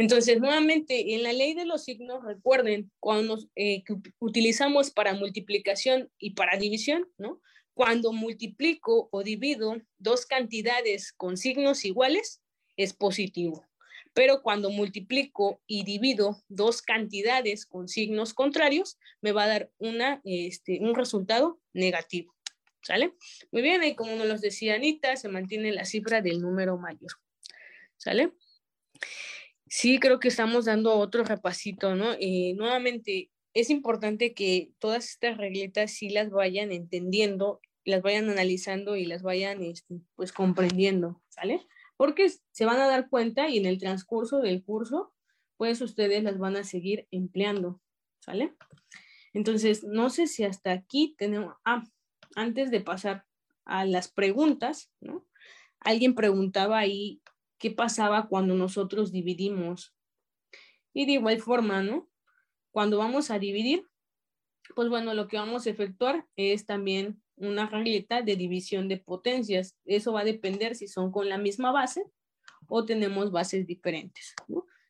Entonces, nuevamente, en la ley de los signos, recuerden, cuando eh, utilizamos para multiplicación y para división, ¿no? Cuando multiplico o divido dos cantidades con signos iguales, es positivo. Pero cuando multiplico y divido dos cantidades con signos contrarios, me va a dar una, este, un resultado negativo. ¿Sale? Muy bien, y como nos lo decía Anita, se mantiene la cifra del número mayor. ¿Sale? Sí, creo que estamos dando otro repasito, ¿no? Nuevamente, es importante que todas estas regletas sí las vayan entendiendo, las vayan analizando y las vayan, este, pues, comprendiendo, ¿sale? Porque se van a dar cuenta y en el transcurso del curso, pues, ustedes las van a seguir empleando, ¿sale? Entonces, no sé si hasta aquí tenemos, ah, antes de pasar a las preguntas, ¿no? Alguien preguntaba ahí qué pasaba cuando nosotros dividimos. Y de igual forma, ¿no? Cuando vamos a dividir, pues bueno, lo que vamos a efectuar es también una regleta de división de potencias. Eso va a depender si son con la misma base o tenemos bases diferentes.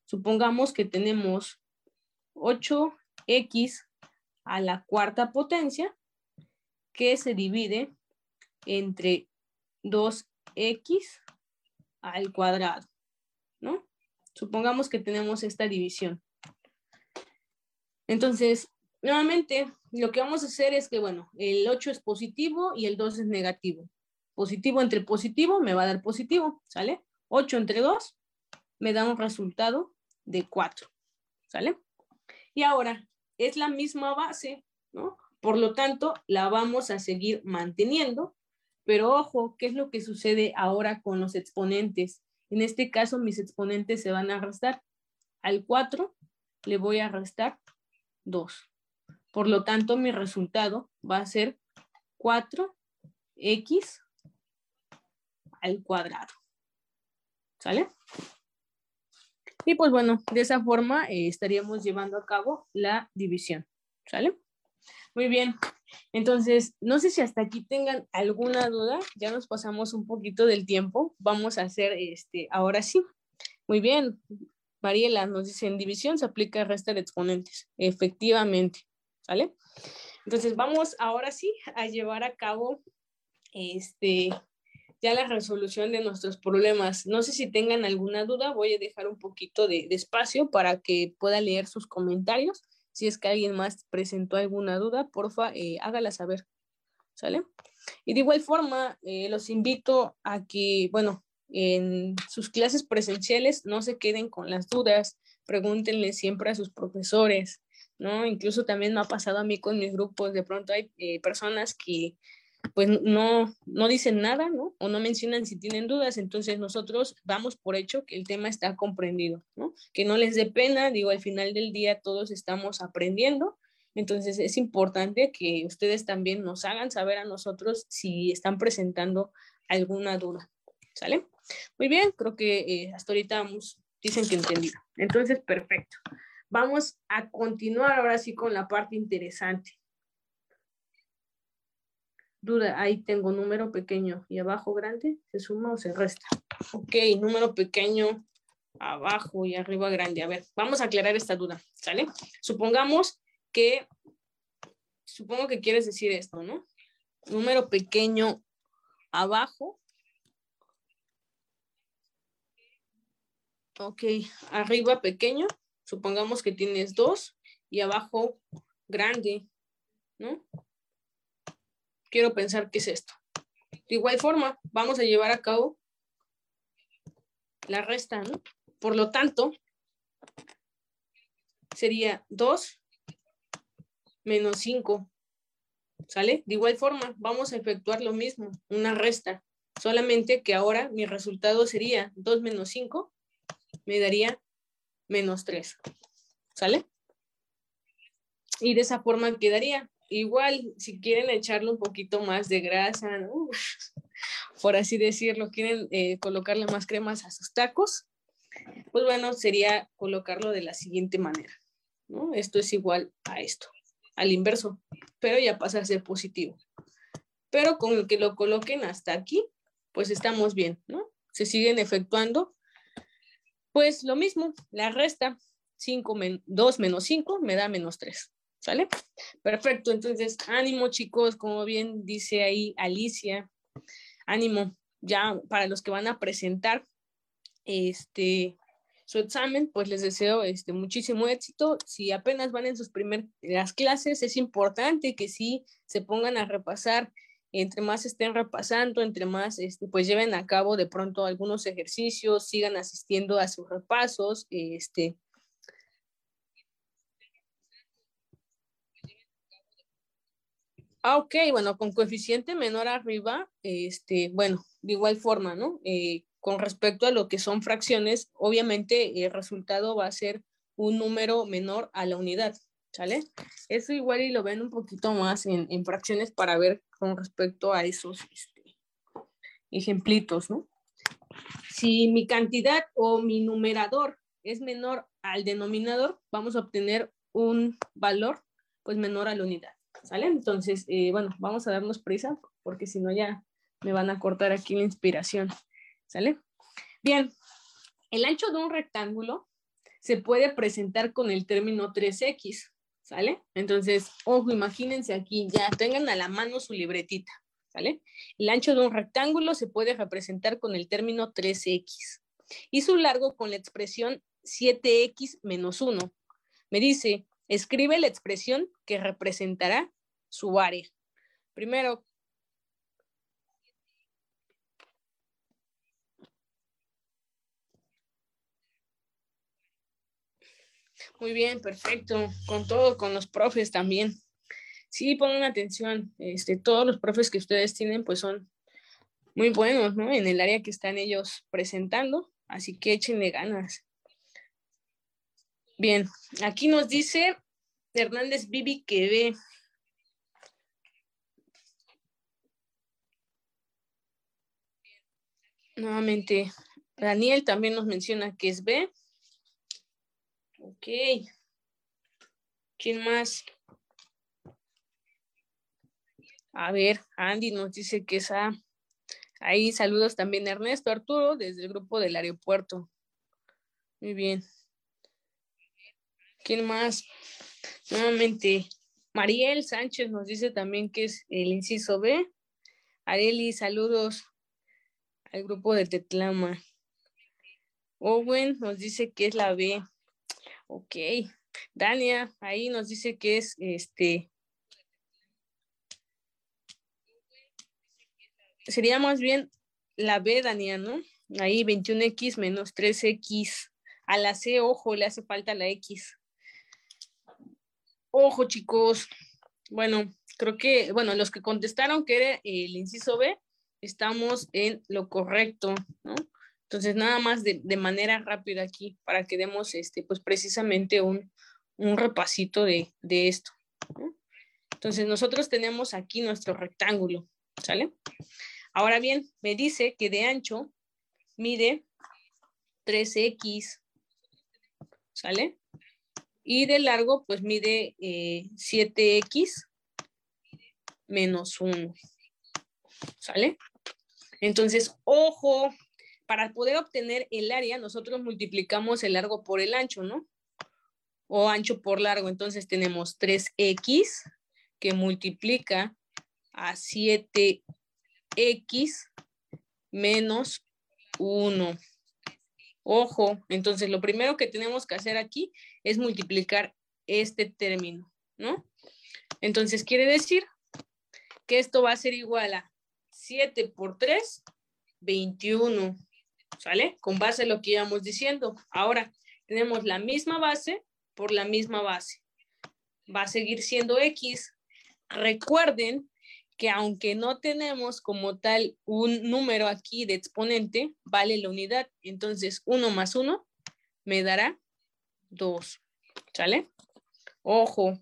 Supongamos que tenemos 8x a la cuarta potencia que se divide entre 2x al cuadrado, ¿no? Supongamos que tenemos esta división. Entonces, nuevamente, lo que vamos a hacer es que, bueno, el 8 es positivo y el 2 es negativo. Positivo entre positivo me va a dar positivo, ¿sale? 8 entre 2 me da un resultado de 4, ¿sale? Y ahora, es la misma base, ¿no? Por lo tanto, la vamos a seguir manteniendo pero ojo, ¿qué es lo que sucede ahora con los exponentes? En este caso, mis exponentes se van a restar. Al 4 le voy a restar 2. Por lo tanto, mi resultado va a ser 4x al cuadrado. ¿Sale? Y pues bueno, de esa forma eh, estaríamos llevando a cabo la división. ¿Sale? Muy bien. Entonces, no sé si hasta aquí tengan alguna duda. Ya nos pasamos un poquito del tiempo. Vamos a hacer este, ahora sí. Muy bien. Mariela nos dice, en división se aplica el resto de exponentes. Efectivamente. ¿Vale? Entonces, vamos ahora sí a llevar a cabo este, ya la resolución de nuestros problemas. No sé si tengan alguna duda, voy a dejar un poquito de, de espacio para que pueda leer sus comentarios si es que alguien más presentó alguna duda, porfa, eh, hágala saber. ¿Sale? Y de igual forma, eh, los invito a que, bueno, en sus clases presenciales no se queden con las dudas, pregúntenle siempre a sus profesores, ¿no? Incluso también me ha pasado a mí con mis grupos, de pronto hay eh, personas que pues no, no dicen nada, ¿no? O no mencionan si tienen dudas, entonces nosotros vamos por hecho que el tema está comprendido, ¿no? Que no les dé pena, digo, al final del día todos estamos aprendiendo, entonces es importante que ustedes también nos hagan saber a nosotros si están presentando alguna duda, ¿sale? Muy bien, creo que eh, hasta ahorita dicen que entendido. Entonces, perfecto. Vamos a continuar ahora sí con la parte interesante duda, ahí tengo número pequeño y abajo grande, ¿se suma o se resta? Ok, número pequeño abajo y arriba grande. A ver, vamos a aclarar esta duda, ¿sale? Supongamos que, supongo que quieres decir esto, ¿no? Número pequeño abajo. Ok, arriba pequeño, supongamos que tienes dos y abajo grande, ¿no? Quiero pensar qué es esto. De igual forma, vamos a llevar a cabo la resta, ¿no? Por lo tanto, sería 2 menos 5. ¿Sale? De igual forma, vamos a efectuar lo mismo, una resta. Solamente que ahora mi resultado sería 2 menos 5, me daría menos 3. ¿Sale? Y de esa forma quedaría. Igual, si quieren echarle un poquito más de grasa, por así decirlo, quieren eh, colocarle más cremas a sus tacos, pues bueno, sería colocarlo de la siguiente manera, ¿no? Esto es igual a esto, al inverso, pero ya pasa a ser positivo. Pero con que lo coloquen hasta aquí, pues estamos bien, ¿no? Se siguen efectuando, pues lo mismo, la resta, 5 2 menos 5 me da menos 3, ¿sale? Perfecto, entonces ánimo chicos, como bien dice ahí Alicia, ánimo, ya para los que van a presentar, este, su examen, pues les deseo este, muchísimo éxito. Si apenas van en sus primeras clases, es importante que sí se pongan a repasar, entre más estén repasando, entre más este, pues lleven a cabo de pronto algunos ejercicios, sigan asistiendo a sus repasos, este, Ah, ok, bueno, con coeficiente menor arriba, este, bueno, de igual forma, ¿no? Eh, con respecto a lo que son fracciones, obviamente el resultado va a ser un número menor a la unidad, ¿sale? Eso igual y lo ven un poquito más en, fracciones para ver con respecto a esos este, ejemplitos, ¿no? Si mi cantidad o mi numerador es menor al denominador, vamos a obtener un valor pues menor a la unidad, ¿sale? Entonces, eh, bueno, vamos a darnos prisa porque si no ya me van a cortar aquí la inspiración. ¿Sale? Bien, el ancho de un rectángulo se puede presentar con el término 3x, ¿sale? Entonces, ojo, imagínense aquí, ya tengan a la mano su libretita, ¿sale? El ancho de un rectángulo se puede representar con el término 3x y su largo con la expresión 7x menos 1. Me dice, escribe la expresión que representará su área. Primero, Muy bien, perfecto. Con todo, con los profes también. Sí, pongan atención. Este, todos los profes que ustedes tienen, pues son muy buenos, ¿no? En el área que están ellos presentando. Así que échenle ganas. Bien, aquí nos dice Hernández Vivi que ve. Nuevamente, Daniel también nos menciona que es B. Ok. ¿Quién más? A ver, Andy nos dice que es A. Ahí saludos también Ernesto Arturo desde el grupo del aeropuerto. Muy bien. ¿Quién más? Nuevamente, Mariel Sánchez nos dice también que es el inciso B. Areli, saludos al grupo de Tetlama. Owen nos dice que es la B. Ok. Dania, ahí nos dice que es este. Sería más bien la B, Dania, ¿no? Ahí 21x menos 3x. A la C, ojo, le hace falta la X. Ojo, chicos. Bueno, creo que, bueno, los que contestaron que era el inciso B, estamos en lo correcto, ¿no? Entonces, nada más de, manera rápida aquí para que demos este, pues precisamente un, repasito de, esto. Entonces, nosotros tenemos aquí nuestro rectángulo, ¿sale? Ahora bien, me dice que de ancho mide 3x, ¿sale? Y de largo, pues mide 7x eh, menos 1, ¿sale? Entonces, ojo, para poder obtener el área, nosotros multiplicamos el largo por el ancho, ¿no? O ancho por largo. Entonces tenemos 3x que multiplica a 7x menos 1. Ojo, entonces lo primero que tenemos que hacer aquí es multiplicar este término, ¿no? Entonces quiere decir que esto va a ser igual a 7 por 3, 21, ¿sale? Con base a lo que íbamos diciendo. Ahora, tenemos la misma base por la misma base. Va a seguir siendo X. Recuerden que aunque no tenemos como tal un número aquí de exponente, vale la unidad. Entonces, 1 más 1 me dará 2. ¿Sale? Ojo.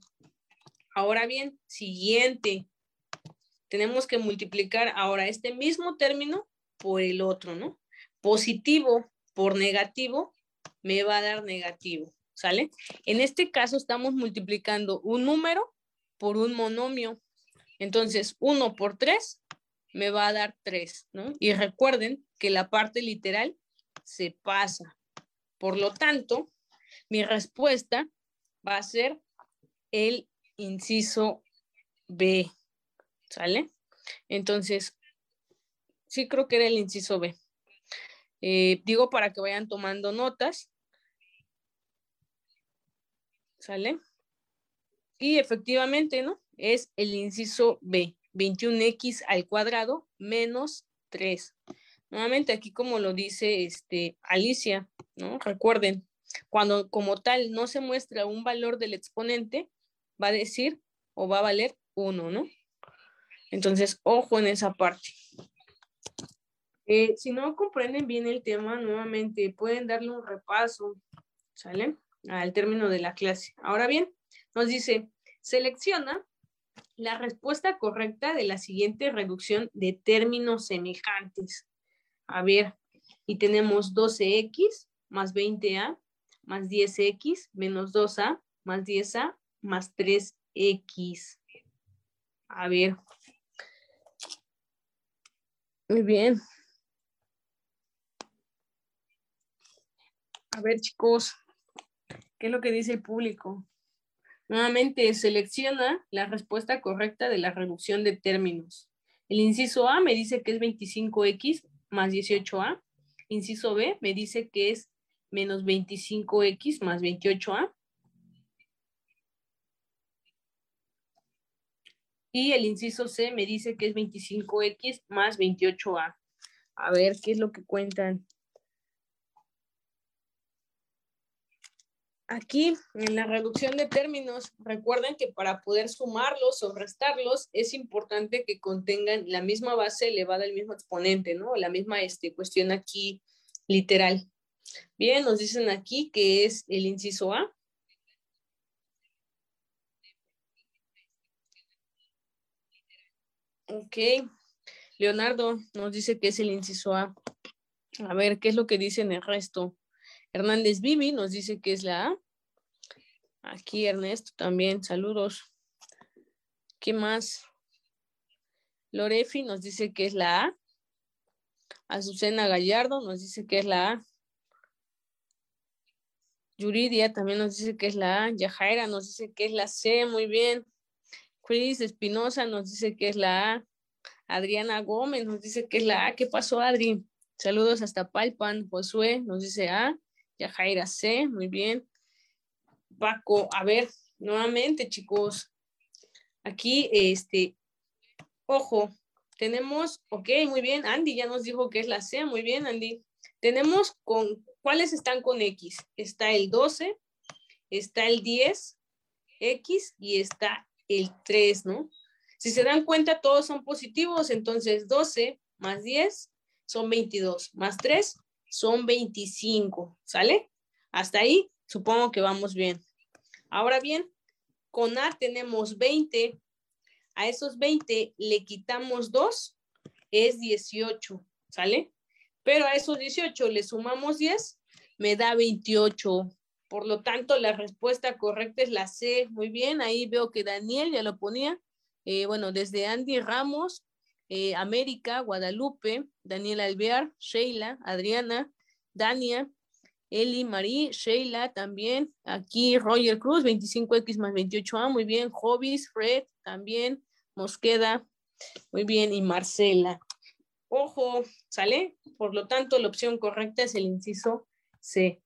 Ahora bien, siguiente. Tenemos que multiplicar ahora este mismo término por el otro, ¿no? Positivo por negativo me va a dar negativo, ¿sale? En este caso estamos multiplicando un número por un monomio. Entonces, 1 por 3 me va a dar 3, ¿no? Y recuerden que la parte literal se pasa. Por lo tanto, mi respuesta va a ser el inciso B, ¿sale? Entonces, sí creo que era el inciso B. Eh, digo para que vayan tomando notas. ¿Sale? Y efectivamente, ¿no? Es el inciso B, 21x al cuadrado menos 3. Nuevamente aquí como lo dice este, Alicia, ¿no? Recuerden, cuando como tal no se muestra un valor del exponente, va a decir o va a valer 1, ¿no? Entonces, ojo en esa parte. Eh, si no comprenden bien el tema, nuevamente pueden darle un repaso, ¿sale? Al término de la clase. Ahora bien, nos dice, selecciona la respuesta correcta de la siguiente reducción de términos semejantes. A ver, y tenemos 12x más 20a más 10x menos 2a más 10a más 3x. A ver. Muy bien. A ver, chicos, ¿qué es lo que dice el público? Nuevamente selecciona la respuesta correcta de la reducción de términos. El inciso A me dice que es 25x más 18a. Inciso B me dice que es menos 25x más 28a. Y el inciso C me dice que es 25x más 28a. A ver, ¿qué es lo que cuentan? Aquí, en la reducción de términos, recuerden que para poder sumarlos o restarlos es importante que contengan la misma base elevada al mismo exponente, ¿no? La misma este, cuestión aquí literal. Bien, nos dicen aquí que es el inciso A. Ok. Leonardo nos dice que es el inciso A. A ver, ¿qué es lo que dicen el resto? Hernández Vivi nos dice que es la A. Aquí Ernesto también, saludos. ¿Qué más? Lorefi nos dice que es la A. Azucena Gallardo nos dice que es la A. Yuridia también nos dice que es la A. Yajaira nos dice que es la C, muy bien. Chris Espinosa nos dice que es la A. Adriana Gómez nos dice que es la A. ¿Qué pasó, Adri? Saludos hasta Palpan. Josué nos dice A. Yajaira C, muy bien. Paco, a ver, nuevamente, chicos. Aquí, este, ojo, tenemos, ok, muy bien, Andy ya nos dijo que es la C, muy bien, Andy. Tenemos con, ¿cuáles están con X? Está el 12, está el 10, X y está el 3, ¿no? Si se dan cuenta, todos son positivos, entonces 12 más 10 son 22, más 3 son 25, ¿sale? Hasta ahí supongo que vamos bien. Ahora bien, con A tenemos 20. A esos 20 le quitamos 2, es 18, ¿sale? Pero a esos 18 le sumamos 10, me da 28. Por lo tanto, la respuesta correcta es la C. Muy bien, ahí veo que Daniel ya lo ponía. Eh, bueno, desde Andy Ramos, eh, América, Guadalupe, Daniela Alvear, Sheila, Adriana, Dania, Eli Marie, Sheila también, aquí Roger Cruz, 25X más 28A, muy bien, Hobbies, Fred también, Mosqueda, muy bien, y Marcela. Ojo, ¿sale? Por lo tanto, la opción correcta es el inciso C.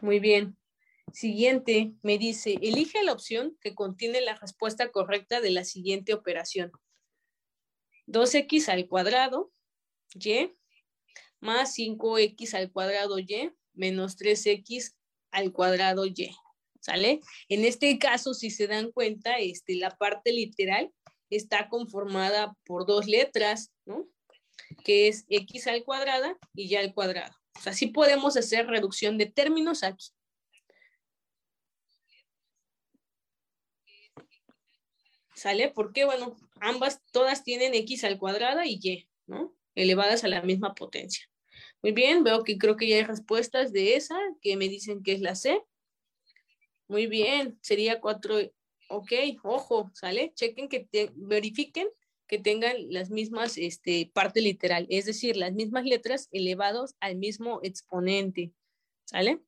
Muy bien. Siguiente, me dice, elige la opción que contiene la respuesta correcta de la siguiente operación. 2x al cuadrado, y, más 5x al cuadrado y, menos 3x al cuadrado y. ¿Sale? En este caso, si se dan cuenta, este, la parte literal está conformada por dos letras, ¿no? Que es x al cuadrado y y al cuadrado. O sea, sí podemos hacer reducción de términos aquí. ¿Sale? Porque, bueno, ambas, todas tienen x al cuadrado y y, ¿no? Elevadas a la misma potencia. Muy bien, veo que creo que ya hay respuestas de esa que me dicen que es la C. Muy bien, sería 4. Ok, ojo, ¿sale? Chequen que verifiquen que tengan las mismas este, parte literal, es decir, las mismas letras elevados al mismo exponente, ¿sale?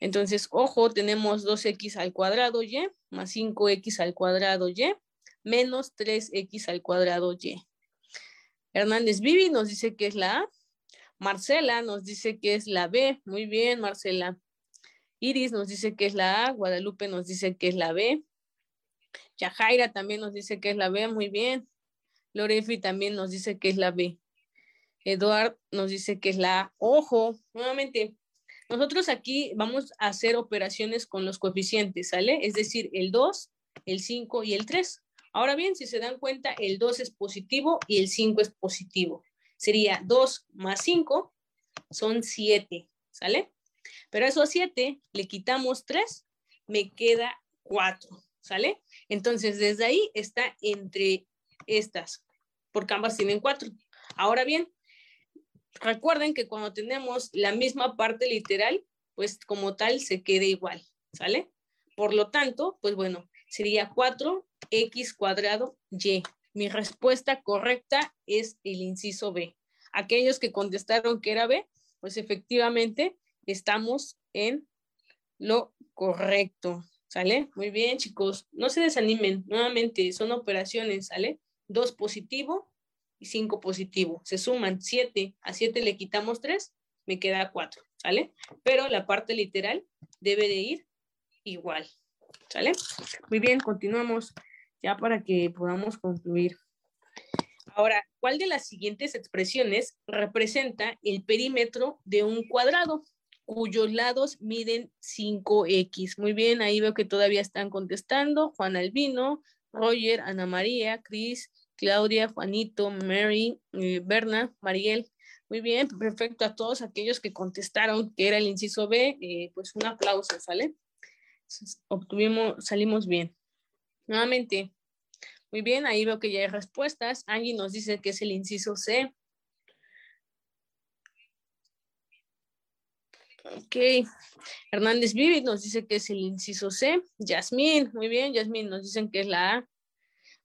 Entonces, ojo, tenemos 2x al cuadrado y más 5x al cuadrado y menos 3x al cuadrado y. Hernández Vivi nos dice que es la A. Marcela nos dice que es la B. Muy bien, Marcela. Iris nos dice que es la A. Guadalupe nos dice que es la B. Yajaira también nos dice que es la B. Muy bien. Lorefi también nos dice que es la B. Eduard nos dice que es la A. Ojo, nuevamente, nosotros aquí vamos a hacer operaciones con los coeficientes, ¿sale? Es decir, el 2, el 5 y el 3. Ahora bien, si se dan cuenta, el 2 es positivo y el 5 es positivo sería 2 más 5, son 7, ¿sale? Pero a esos 7 le quitamos 3, me queda 4, ¿sale? Entonces, desde ahí está entre estas, porque ambas tienen 4. Ahora bien, recuerden que cuando tenemos la misma parte literal, pues como tal se queda igual, ¿sale? Por lo tanto, pues bueno, sería 4x cuadrado y. Mi respuesta correcta es el inciso B. Aquellos que contestaron que era B, pues efectivamente estamos en lo correcto. ¿Sale? Muy bien, chicos. No se desanimen. Nuevamente, son operaciones, ¿sale? Dos positivo y cinco positivo. Se suman siete. A siete le quitamos tres, me queda cuatro. ¿Sale? Pero la parte literal debe de ir igual. ¿Sale? Muy bien, continuamos ya para que podamos concluir. Ahora, ¿cuál de las siguientes expresiones representa el perímetro de un cuadrado cuyos lados miden 5x? Muy bien, ahí veo que todavía están contestando. Juan Albino, Roger, Ana María, Cris, Claudia, Juanito, Mary, eh, Berna, Mariel. Muy bien, perfecto. A todos aquellos que contestaron que era el inciso B, eh, pues un aplauso, ¿sale? Obtuvimos, salimos bien. Nuevamente, muy bien, ahí veo que ya hay respuestas. Angie nos dice que es el inciso C. Ok. Hernández Vivi nos dice que es el inciso C. Yasmín, muy bien, Yasmín nos dicen que es la A.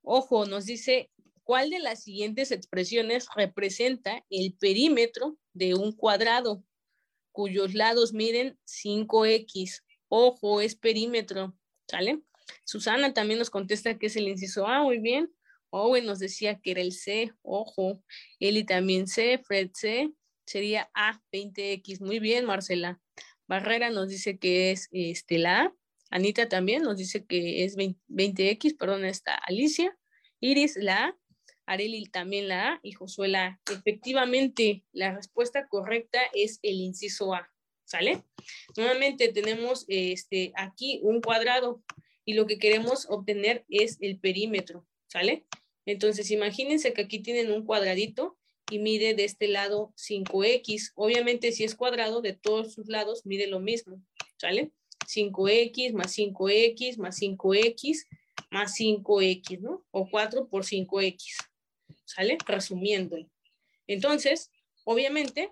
Ojo, nos dice cuál de las siguientes expresiones representa el perímetro de un cuadrado cuyos lados miden 5x. Ojo, es perímetro, ¿sale? Susana también nos contesta que es el inciso A, muy bien. Owen nos decía que era el C, ojo. Eli también C, Fred C, sería A, 20X. Muy bien, Marcela. Barrera nos dice que es este, la A. Anita también nos dice que es 20, x perdón, está Alicia. Iris, la A. Areli también la A. Y Josué la A. Efectivamente, la respuesta correcta es el inciso A. ¿Sale? Nuevamente tenemos este, aquí un cuadrado y lo que queremos obtener es el perímetro, ¿sale? Entonces, imagínense que aquí tienen un cuadradito y mide de este lado 5x. Obviamente, si es cuadrado, de todos sus lados mide lo mismo, ¿sale? 5x más 5x más 5x más 5x, ¿no? O 4 por 5x, ¿sale? Resumiendo. Entonces, obviamente,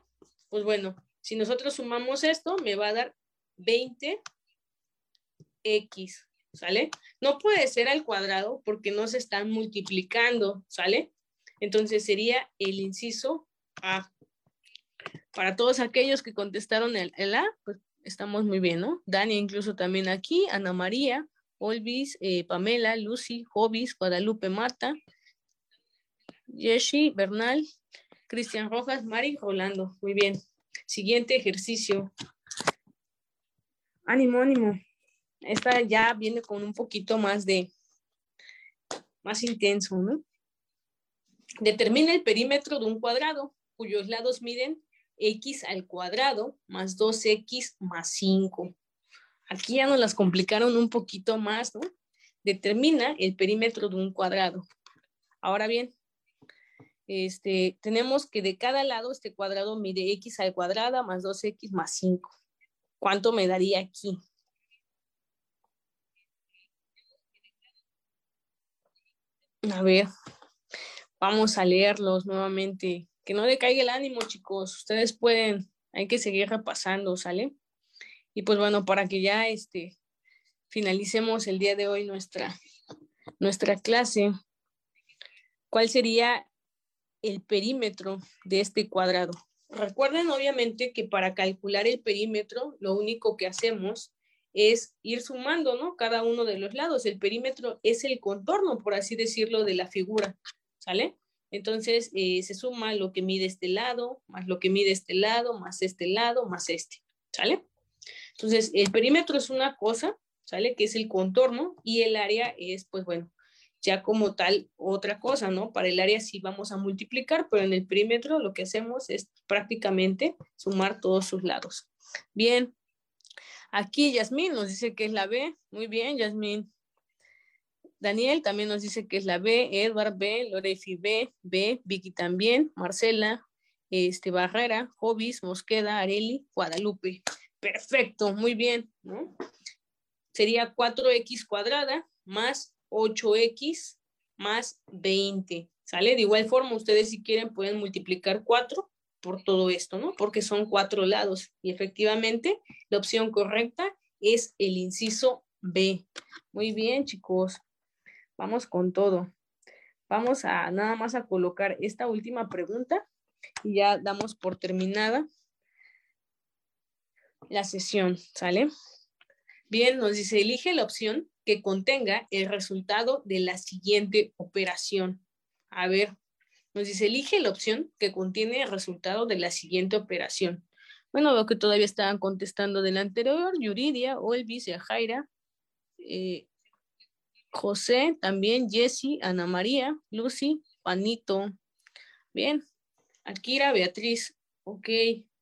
pues bueno, si nosotros sumamos esto, me va a dar 20x, ¿sale? No puede ser al cuadrado porque no se están multiplicando, ¿sale? Entonces sería el inciso A. Para todos aquellos que contestaron el, A, pues estamos muy bien, ¿no? Dani incluso también aquí, Ana María, Olvis, eh, Pamela, Lucy, Jovis, Guadalupe Mata, Yeshi, Bernal, Cristian Rojas, Mari, Rolando. Muy bien. Siguiente ejercicio. Ánimo, ánimo. Esta ya viene con un poquito más de, más intenso, ¿no? Determina el perímetro de un cuadrado cuyos lados miden x al cuadrado más 2x más 5. Aquí ya nos las complicaron un poquito más, ¿no? Determina el perímetro de un cuadrado. Ahora bien, este, tenemos que de cada lado este cuadrado mide x al cuadrado más 2x más 5. ¿Cuánto me daría aquí? A ver, vamos a leerlos nuevamente. Que no decaiga el ánimo, chicos. Ustedes pueden, hay que seguir repasando, ¿sale? Y pues bueno, para que ya este, finalicemos el día de hoy nuestra, nuestra clase, ¿cuál sería el perímetro de este cuadrado? Recuerden obviamente que para calcular el perímetro, lo único que hacemos es ir sumando, ¿no? Cada uno de los lados. El perímetro es el contorno, por así decirlo, de la figura, ¿sale? Entonces eh, se suma lo que mide este lado, más lo que mide este lado, más este lado, más este, ¿sale? Entonces el perímetro es una cosa, ¿sale? Que es el contorno y el área es, pues bueno, ya como tal otra cosa, ¿no? Para el área sí vamos a multiplicar, pero en el perímetro lo que hacemos es prácticamente sumar todos sus lados. Bien, aquí Yasmín nos dice que es la B. Muy bien, Yasmín. Daniel también nos dice que es la B, Edward B, Lorefi B, B, Vicky también, Marcela, este, Barrera, Jovis, Mosqueda, Areli, Guadalupe. Perfecto, muy bien, ¿no? Sería 4x cuadrada más 8x más 20, ¿sale? De igual forma, ustedes si quieren pueden multiplicar 4 por todo esto, ¿no? Porque son cuatro lados y efectivamente la opción correcta es el inciso B. Muy bien, chicos. Vamos con todo. Vamos a nada más a colocar esta última pregunta y ya damos por terminada la sesión, ¿sale? Bien, nos dice, elige la opción que contenga el resultado de la siguiente operación. A ver, nos dice, elige la opción que contiene el resultado de la siguiente operación. Bueno, veo que todavía estaban contestando del anterior, Yuridia, Olvis, Jaira, eh, José, también Jesse, Ana María, Lucy, Panito. Bien, Akira, Beatriz, ok.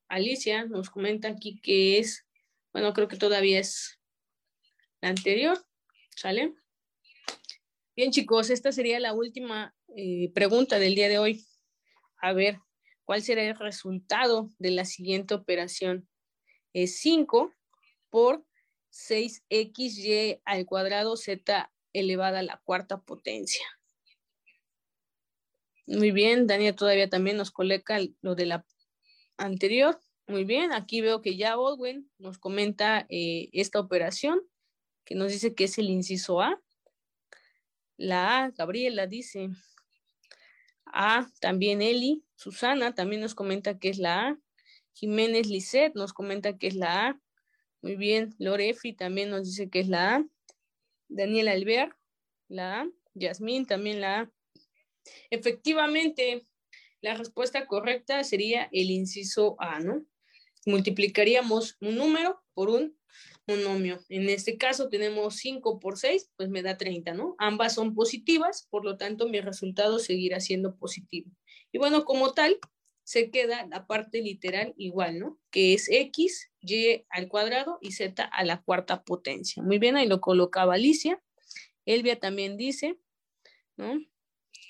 Alicia nos comenta aquí que es, bueno, creo que todavía es la anterior, ¿sale? Bien, chicos, esta sería la última eh, pregunta del día de hoy. A ver, ¿cuál será el resultado de la siguiente operación? Es 5 por 6xy al cuadrado z elevada a la cuarta potencia. Muy bien, Daniel todavía también nos coloca lo de la anterior. Muy bien, aquí veo que ya Baldwin nos comenta eh, esta operación que nos dice que es el inciso A. La A, Gabriela dice. A, también Eli. Susana también nos comenta que es la A. Jiménez Lisset nos comenta que es la A. Muy bien. Lorefi también nos dice que es la A. Daniel Albert, la A. Yasmín también la A. Efectivamente, la respuesta correcta sería el inciso A, ¿no? Multiplicaríamos un número por un monomio. En este caso tenemos 5 por 6, pues me da 30, ¿no? Ambas son positivas, por lo tanto mi resultado seguirá siendo positivo. Y bueno, como tal, se queda la parte literal igual, ¿no? Que es x, y al cuadrado y z a la cuarta potencia. Muy bien, ahí lo colocaba Alicia. Elvia también dice, ¿no?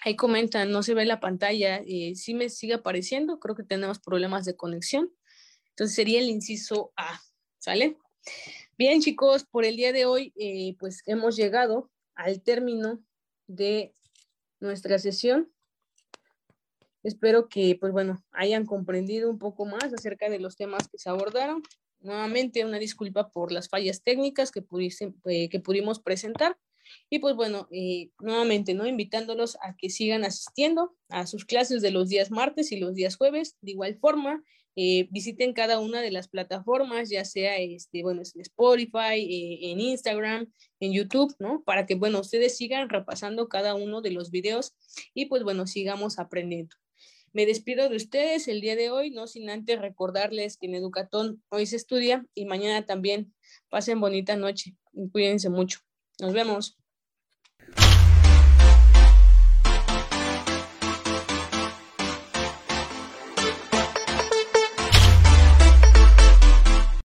Ahí comenta, no se ve la pantalla, eh, si me sigue apareciendo, creo que tenemos problemas de conexión. Entonces sería el inciso A, ¿sale? Bien, chicos, por el día de hoy, eh, pues hemos llegado al término de nuestra sesión. Espero que, pues bueno, hayan comprendido un poco más acerca de los temas que se abordaron. Nuevamente, una disculpa por las fallas técnicas que, eh, que pudimos presentar, Y pues bueno, eh, nuevamente, ¿no? Invitándolos a que sigan asistiendo a sus clases de los días martes y los días jueves. De igual forma, eh, visiten cada una de las plataformas, ya sea este, bueno, en Spotify, eh, en Instagram, en YouTube, ¿no? Para que, bueno, ustedes sigan repasando cada uno de los videos y pues bueno, sigamos aprendiendo. Me despido de ustedes el día de hoy, no sin antes recordarles que en Educatón hoy se estudia y mañana también. Pasen bonita noche y cuídense mucho. Nos vemos.